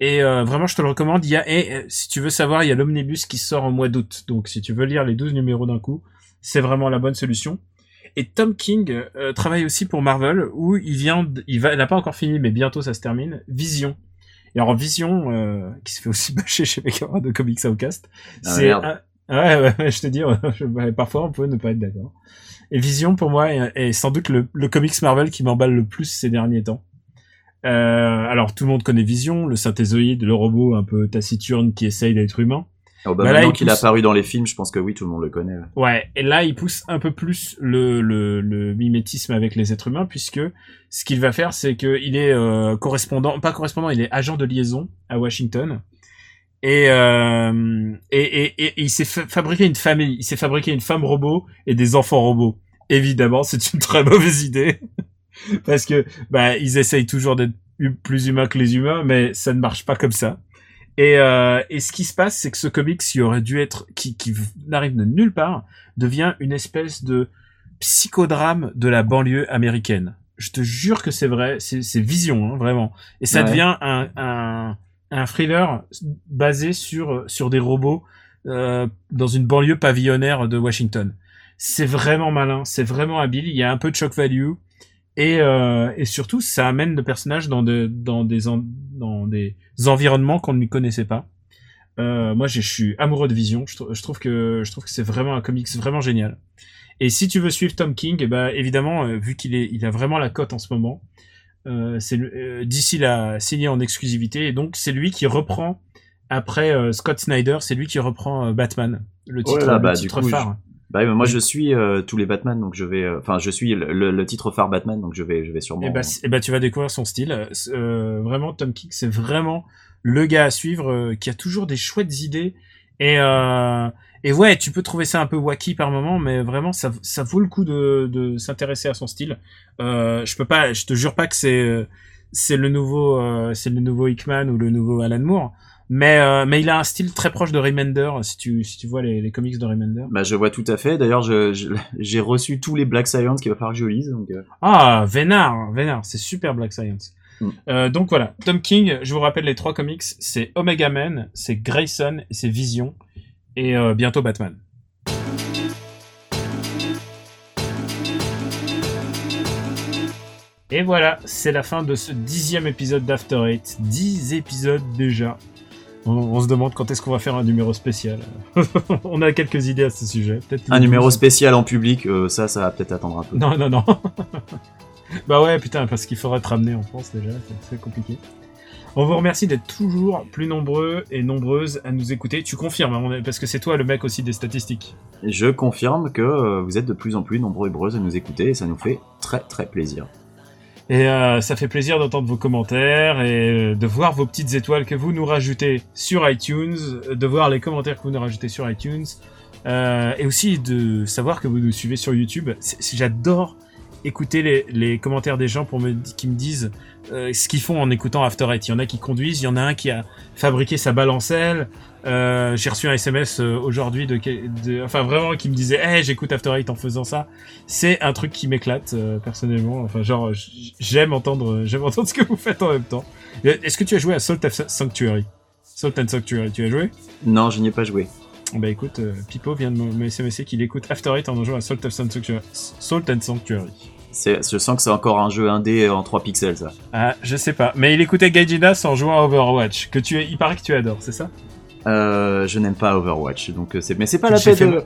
Et euh, vraiment, je te le recommande. Il y a, et euh, si tu veux savoir, il y a l'omnibus qui sort en mois d'août. Donc, si tu veux lire les 12 numéros d'un coup, c'est vraiment la bonne solution. Et Tom King euh, travaille aussi pour Marvel, où il vient, de- il va, n'a pas encore fini, mais bientôt ça se termine. Vision. Et alors Vision, euh, qui se fait aussi bâcher chez mes camarades de Comics Outcast, Ah, c'est un- ouais, ouais, je te dis, je- parfois on peut ne pas être d'accord. Et Vision pour moi est, est sans doute le, le comics Marvel qui m'emballe le plus ces derniers temps. Euh, alors tout le monde connaît Vision, le synthézoïde, le robot un peu taciturne qui essaye d'être humain. Oh, bah, Bah, maintenant il qu'il a pousse- apparu dans les films, je pense que oui, tout le monde le connaît. ouais. Ouais, et là il pousse un peu plus le, le, le mimétisme avec les êtres humains puisque ce qu'il va faire c'est que il est euh, correspondant, pas correspondant, il est agent de liaison à Washington et euh, et, et, et- et il s'est fa- fabriqué une famille, il s'est fabriqué une femme robot et des enfants robots. Évidemment, c'est une très mauvaise idée parce que bah ils essayent toujours d'être plus humains que les humains, mais ça ne marche pas comme ça. Et, euh, et ce qui se passe, c'est que ce comics qui aurait dû être, qui, qui n'arrive de nulle part, devient une espèce de psychodrame de la banlieue américaine. Je te jure que c'est vrai, c'est c'est vision, hein, vraiment. Et ça Ouais. devient un, un, un thriller basé sur, sur des robots euh, dans une banlieue pavillonnaire de Washington. C'est vraiment malin, c'est vraiment habile, il y a un peu de shock value. Et, euh, et surtout, ça amène le personnage dans, de, dans, des, en- dans des environnements qu'on ne connaissait pas. Euh, moi, je suis amoureux de Vision. Je, je trouve que je trouve que c'est vraiment un comics vraiment génial. Et si tu veux suivre Tom King, eh ben évidemment, euh, vu qu'il est, il a vraiment la cote en ce moment, euh, c'est euh, DC l'a signé en exclusivité et donc c'est lui qui reprend après euh, Scott Snyder, c'est lui qui reprend euh, Batman, le titre, là, le bah, du titre coup, phare. Bah, moi, je suis euh, tous les Batman, donc je vais. euh, Enfin, je suis le, le- titre phare Batman, donc je vais, je vais sûrement. Et bah, c- eh bah, tu vas découvrir son style. Euh, vraiment, Tom King, c'est vraiment le gars à suivre euh, qui a toujours des chouettes idées. Et, euh, et ouais, tu peux trouver ça un peu wacky par moment, mais vraiment, ça, ça vaut le coup de, de s'intéresser à son style. Euh, je peux pas, je te jure pas que c'est c'est le nouveau, euh, c'est le nouveau Hickman ou le nouveau Alan Moore. Mais, euh, mais il a un style très proche de Remender, si tu, si tu vois les, les comics de Remender. Bah, je vois tout à fait. D'ailleurs, je- je- j'ai reçu tous les Black Science qu'il va falloir que je lise. Donc, euh, Ah, Vénard, Vénard, c'est super Black Science. Mm. Euh, donc voilà, Tom King, je vous rappelle les trois comics, c'est Omega Man, c'est Grayson c'est Vision, et bientôt Batman. Et voilà, c'est la fin de ce dixième épisode d'After Eight. Dix épisodes déjà. On, on se demande quand est-ce qu'on va faire un numéro spécial. on a quelques idées à ce sujet. Un numéro 12. spécial en public, euh, ça, ça va peut-être attendre un peu. Non, non, non. bah ouais, putain, parce qu'il faudrait te ramener en France déjà, c'est- compliqué. On vous remercie d'être toujours plus nombreux et nombreuses à nous écouter. Tu confirmes, hein, parce que c'est toi le mec aussi des statistiques. Je confirme que euh, vous êtes de plus en plus nombreux et nombreuses à nous écouter et ça nous fait très très plaisir. Et euh, ça fait plaisir d'entendre vos commentaires et euh, de voir vos petites étoiles que vous nous rajoutez sur iTunes, euh, de voir les commentaires que vous nous rajoutez sur iTunes, et aussi de savoir que vous nous suivez sur YouTube. J'adore écouter les, les commentaires des gens pour me, qui me disent euh, ce qu'ils font en écoutant After Eight. Il y en a qui conduisent, il y en a un qui a fabriqué sa balancelle. Euh, J'ai reçu un SMS euh, aujourd'hui de, de, enfin vraiment qui me disait, hey, j'écoute After Eight en faisant ça. C'est un truc qui m'éclate euh, personnellement. Enfin genre j'aime entendre, j'aime entendre ce que vous faites en même temps. Euh, Est-ce que tu as joué à Salt Sanctuary? Salt and Sanctuary, tu as joué? Non, je n'y ai pas joué. Bah écoute, euh, Pipo vient de me me SMSer qu'il écoute After Eight en jouant à Salt of Sanctuary. Salt and Sanctuary. Je sens que c'est encore un jeu indé en 3 pixels, ça. Ah, je sais pas. Mais il écoutait Gaijinas en jouant à Overwatch. Que tu, il paraît que tu adores, c'est ça? Euh, je n'aime pas Overwatch, donc euh, c'est. Mais c'est pas la peine de.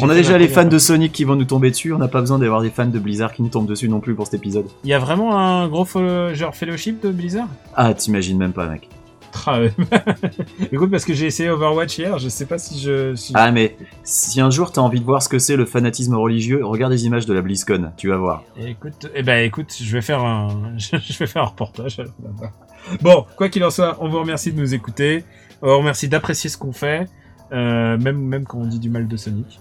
On a déjà les fans de. Sonic qui vont nous tomber dessus. On n'a pas besoin d'avoir des fans de Blizzard qui nous tombent dessus non plus pour cet épisode. Il y a vraiment un gros genre fellowship de Blizzard? Ah, t'imagines même pas, mec. Ah. Écoute, parce que j'ai essayé Overwatch hier, je sais pas si je. si- Ah, mais si un jour t'as envie de voir ce que c'est le fanatisme religieux, regarde les images de la BlizzCon, tu vas voir. Écoute, eh ben écoute, je vais faire un, je vais faire un reportage. alors, là-bas. Bon, quoi qu'il en soit, on vous remercie de nous écouter. On vous remercie d'apprécier ce qu'on fait, euh, même même quand on dit du mal de Sonic.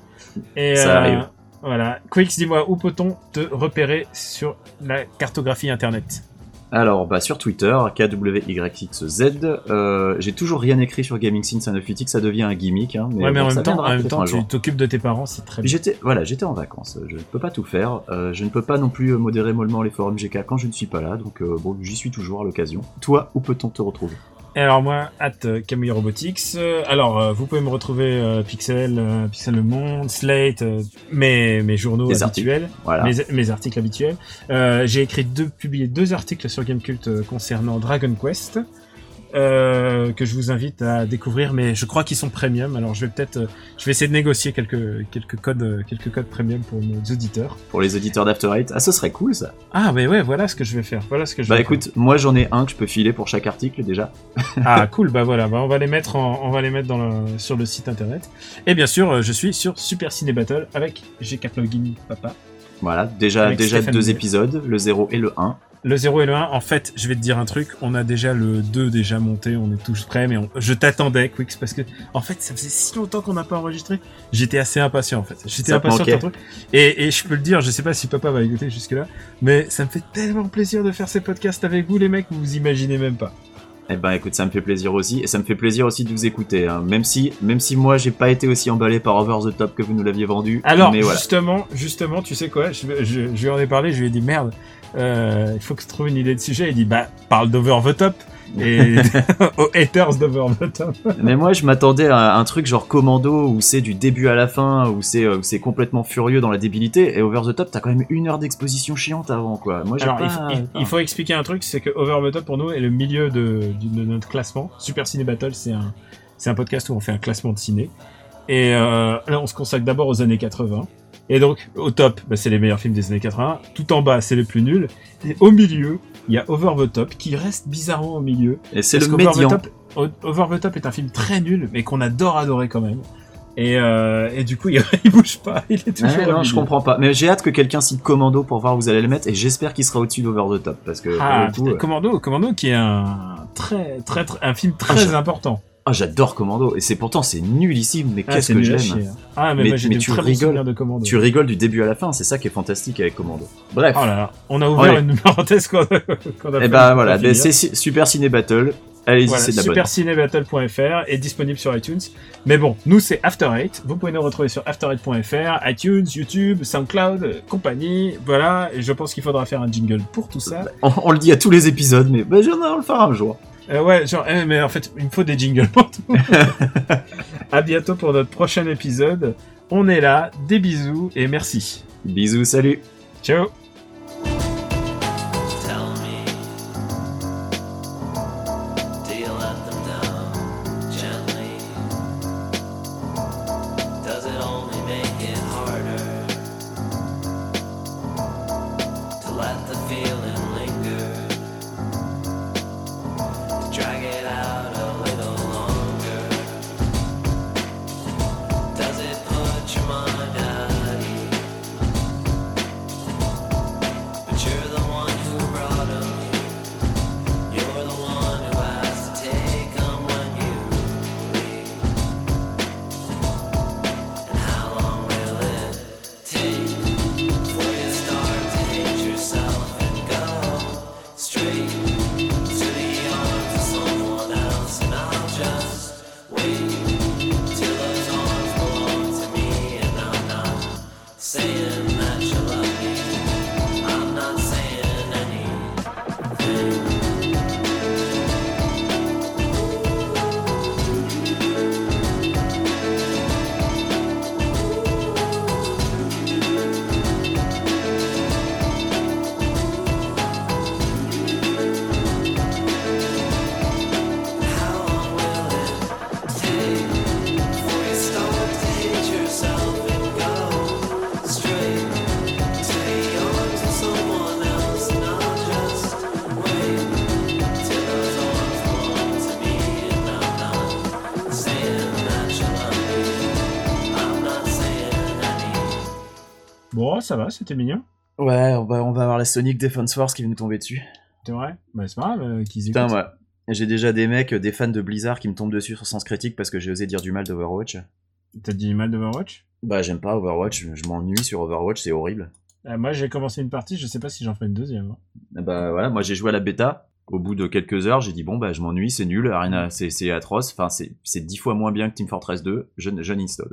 Et Ça euh, arrive. Voilà. Quix, dis-moi, où peut-on te repérer sur la cartographie internet? Alors, bah, sur Twitter, KWYXZ, euh, j'ai toujours rien écrit sur Gaming Scene Analytics, ça devient un gimmick, hein, mais, Ouais, mais bon, en même temps, en même temps, tu t'occupes de tes parents, c'est très bien. J'étais, voilà, j'étais en vacances, je ne peux pas tout faire, euh, je ne peux pas non plus euh, modérer mollement les forums GK quand je ne suis pas là, donc euh, bon, j'y suis toujours à l'occasion. Toi, où peut-on te retrouver? Et alors moi, at euh, Camille Robotics. Euh, alors, euh, vous pouvez me retrouver euh, Pixel, euh, Pixel Le Monde, Slate, euh, mes, mes journaux habituels, Voilà. mes, mes articles habituels. Euh, J'ai écrit deux, publié deux articles sur Gamecult concernant Dragon Quest. Euh, que je vous invite à découvrir, mais je crois qu'ils sont premium. Alors je vais peut-être, euh, je vais essayer de négocier quelques quelques codes, euh, quelques codes premium pour nos auditeurs. Pour les auditeurs d'After Eight, ah, ce serait cool ça. Ah mais ouais, voilà ce que je vais faire. Voilà ce que je Bah vais écoute, moi j'en ai un que je peux filer pour chaque article déjà. Ah cool, bah voilà, bah, on va les mettre en, on va les mettre dans le, sur le site internet. Et bien sûr, je suis sur Super Ciné Battle avec GK Plugin Papa. Voilà, déjà, Avec déjà Stéphane deux épisodes, le 0 et le 1. Le 0 et le 1, en fait, je vais te dire un truc, on a déjà le 2 déjà monté, on est tous prêts, mais on- je t'attendais, Quix, parce que, en fait, ça faisait si longtemps qu'on n'a pas enregistré, j'étais assez impatient, en fait. J'étais impatient de manquait. ton truc. Et, et je peux le dire, je sais pas si papa va écouter jusque-là, mais ça me fait tellement plaisir de faire ces podcasts avec vous, les mecs, vous vous imaginez même pas. Eh ben écoute, ça me fait plaisir aussi, et ça me fait plaisir aussi de vous écouter, hein. même si, même si moi j'ai pas été aussi emballé par Over the Top que vous nous l'aviez vendu. Alors, mais voilà. justement, justement, tu sais quoi, je, je, je lui en ai parlé, je lui ai dit, merde, euh, il faut que je trouve une idée de sujet. Il dit, bah, parle d'Over the Top. Et aux haters d'Over the Top. Mais moi, je m'attendais à un truc genre Commando où c'est du début à la fin, où c'est euh, c'est complètement furieux dans la débilité. Et Over the Top, t'as quand même une heure d'exposition chiante avant, quoi. Moi, Alors, pas. il, faut, il- il faut expliquer un truc, c'est que Over the Top pour nous est le milieu de, notre classement. Super Ciné Battle, c'est un, c'est un podcast où on fait un classement de ciné. Et euh, là, on se consacre d'abord aux années 80. Et donc, au top, bah, c'est les meilleurs films des années 80. Tout en bas, c'est les plus nuls. Et au milieu, il y a Over the Top, qui reste bizarrement au milieu. Et c'est le médian. the Top, Over the Top est un film très nul, mais qu'on adore adorer quand même. Et, euh, et du coup, il, il bouge pas. Il est toujours. Au non, je comprends pas. Mais j'ai hâte que quelqu'un cite Commando pour voir où vous allez le mettre et j'espère qu'il sera au-dessus d'Over the Top parce que Ah, pour le coup, euh, Commando, Commando qui est un très, très, très- un film Ah, très important. Ah, j'adore Commando et c'est pourtant c'est nullissime mais Ah, qu'est-ce que j'aime. chier. Ah, mais, Mais- moi tu rigoles. de. Tu rigoles du début à la fin, c'est ça qui est fantastique avec Commando. Bref. Oh là là, on a ouvert Ouais. une parenthèse qu'on a, qu'on a et fait bah pour voilà, finir. c'est Super Ciné Battle. Allez-y, Voilà, c'est de la bonne. supercinébattle.fr est disponible sur iTunes. Mais bon, nous c'est After Eight. Vous pouvez nous retrouver sur after8.fr, iTunes, YouTube, SoundCloud, compagnie. Voilà, et je pense qu'il faudra faire un jingle pour tout ça. On, on le dit à tous les épisodes, mais bah, on le fera un jour. Euh, ouais, genre, eh, mais en fait, il me faut des jingles pour tout. à bientôt pour notre prochain épisode. On est là, des bisous et merci. Bisous, salut. Ciao Bon, ça va, c'était mignon. Ouais, on va, on va avoir la Sonic Defense Force qui va nous tomber dessus. C'est vrai? Bah, c'est pas grave euh, qu'ils Putain, écoutent. ouais. J'ai déjà des mecs, des fans de Blizzard qui me tombent dessus sur Sens Critique parce que j'ai osé dire du mal d'Overwatch. T'as dit mal d'Overwatch? Bah, j'aime pas Overwatch, je m'ennuie sur Overwatch, c'est horrible. Euh, Moi, j'ai commencé une partie, je sais pas si j'en ferai une deuxième. hein. Bah voilà, moi j'ai joué à la bêta. Au bout de quelques heures, j'ai dit bon bah je m'ennuie, c'est nul, à- c'est c'est atroce. Enfin c'est c'est dix fois moins bien que Team Fortress 2. Je, je n'installe.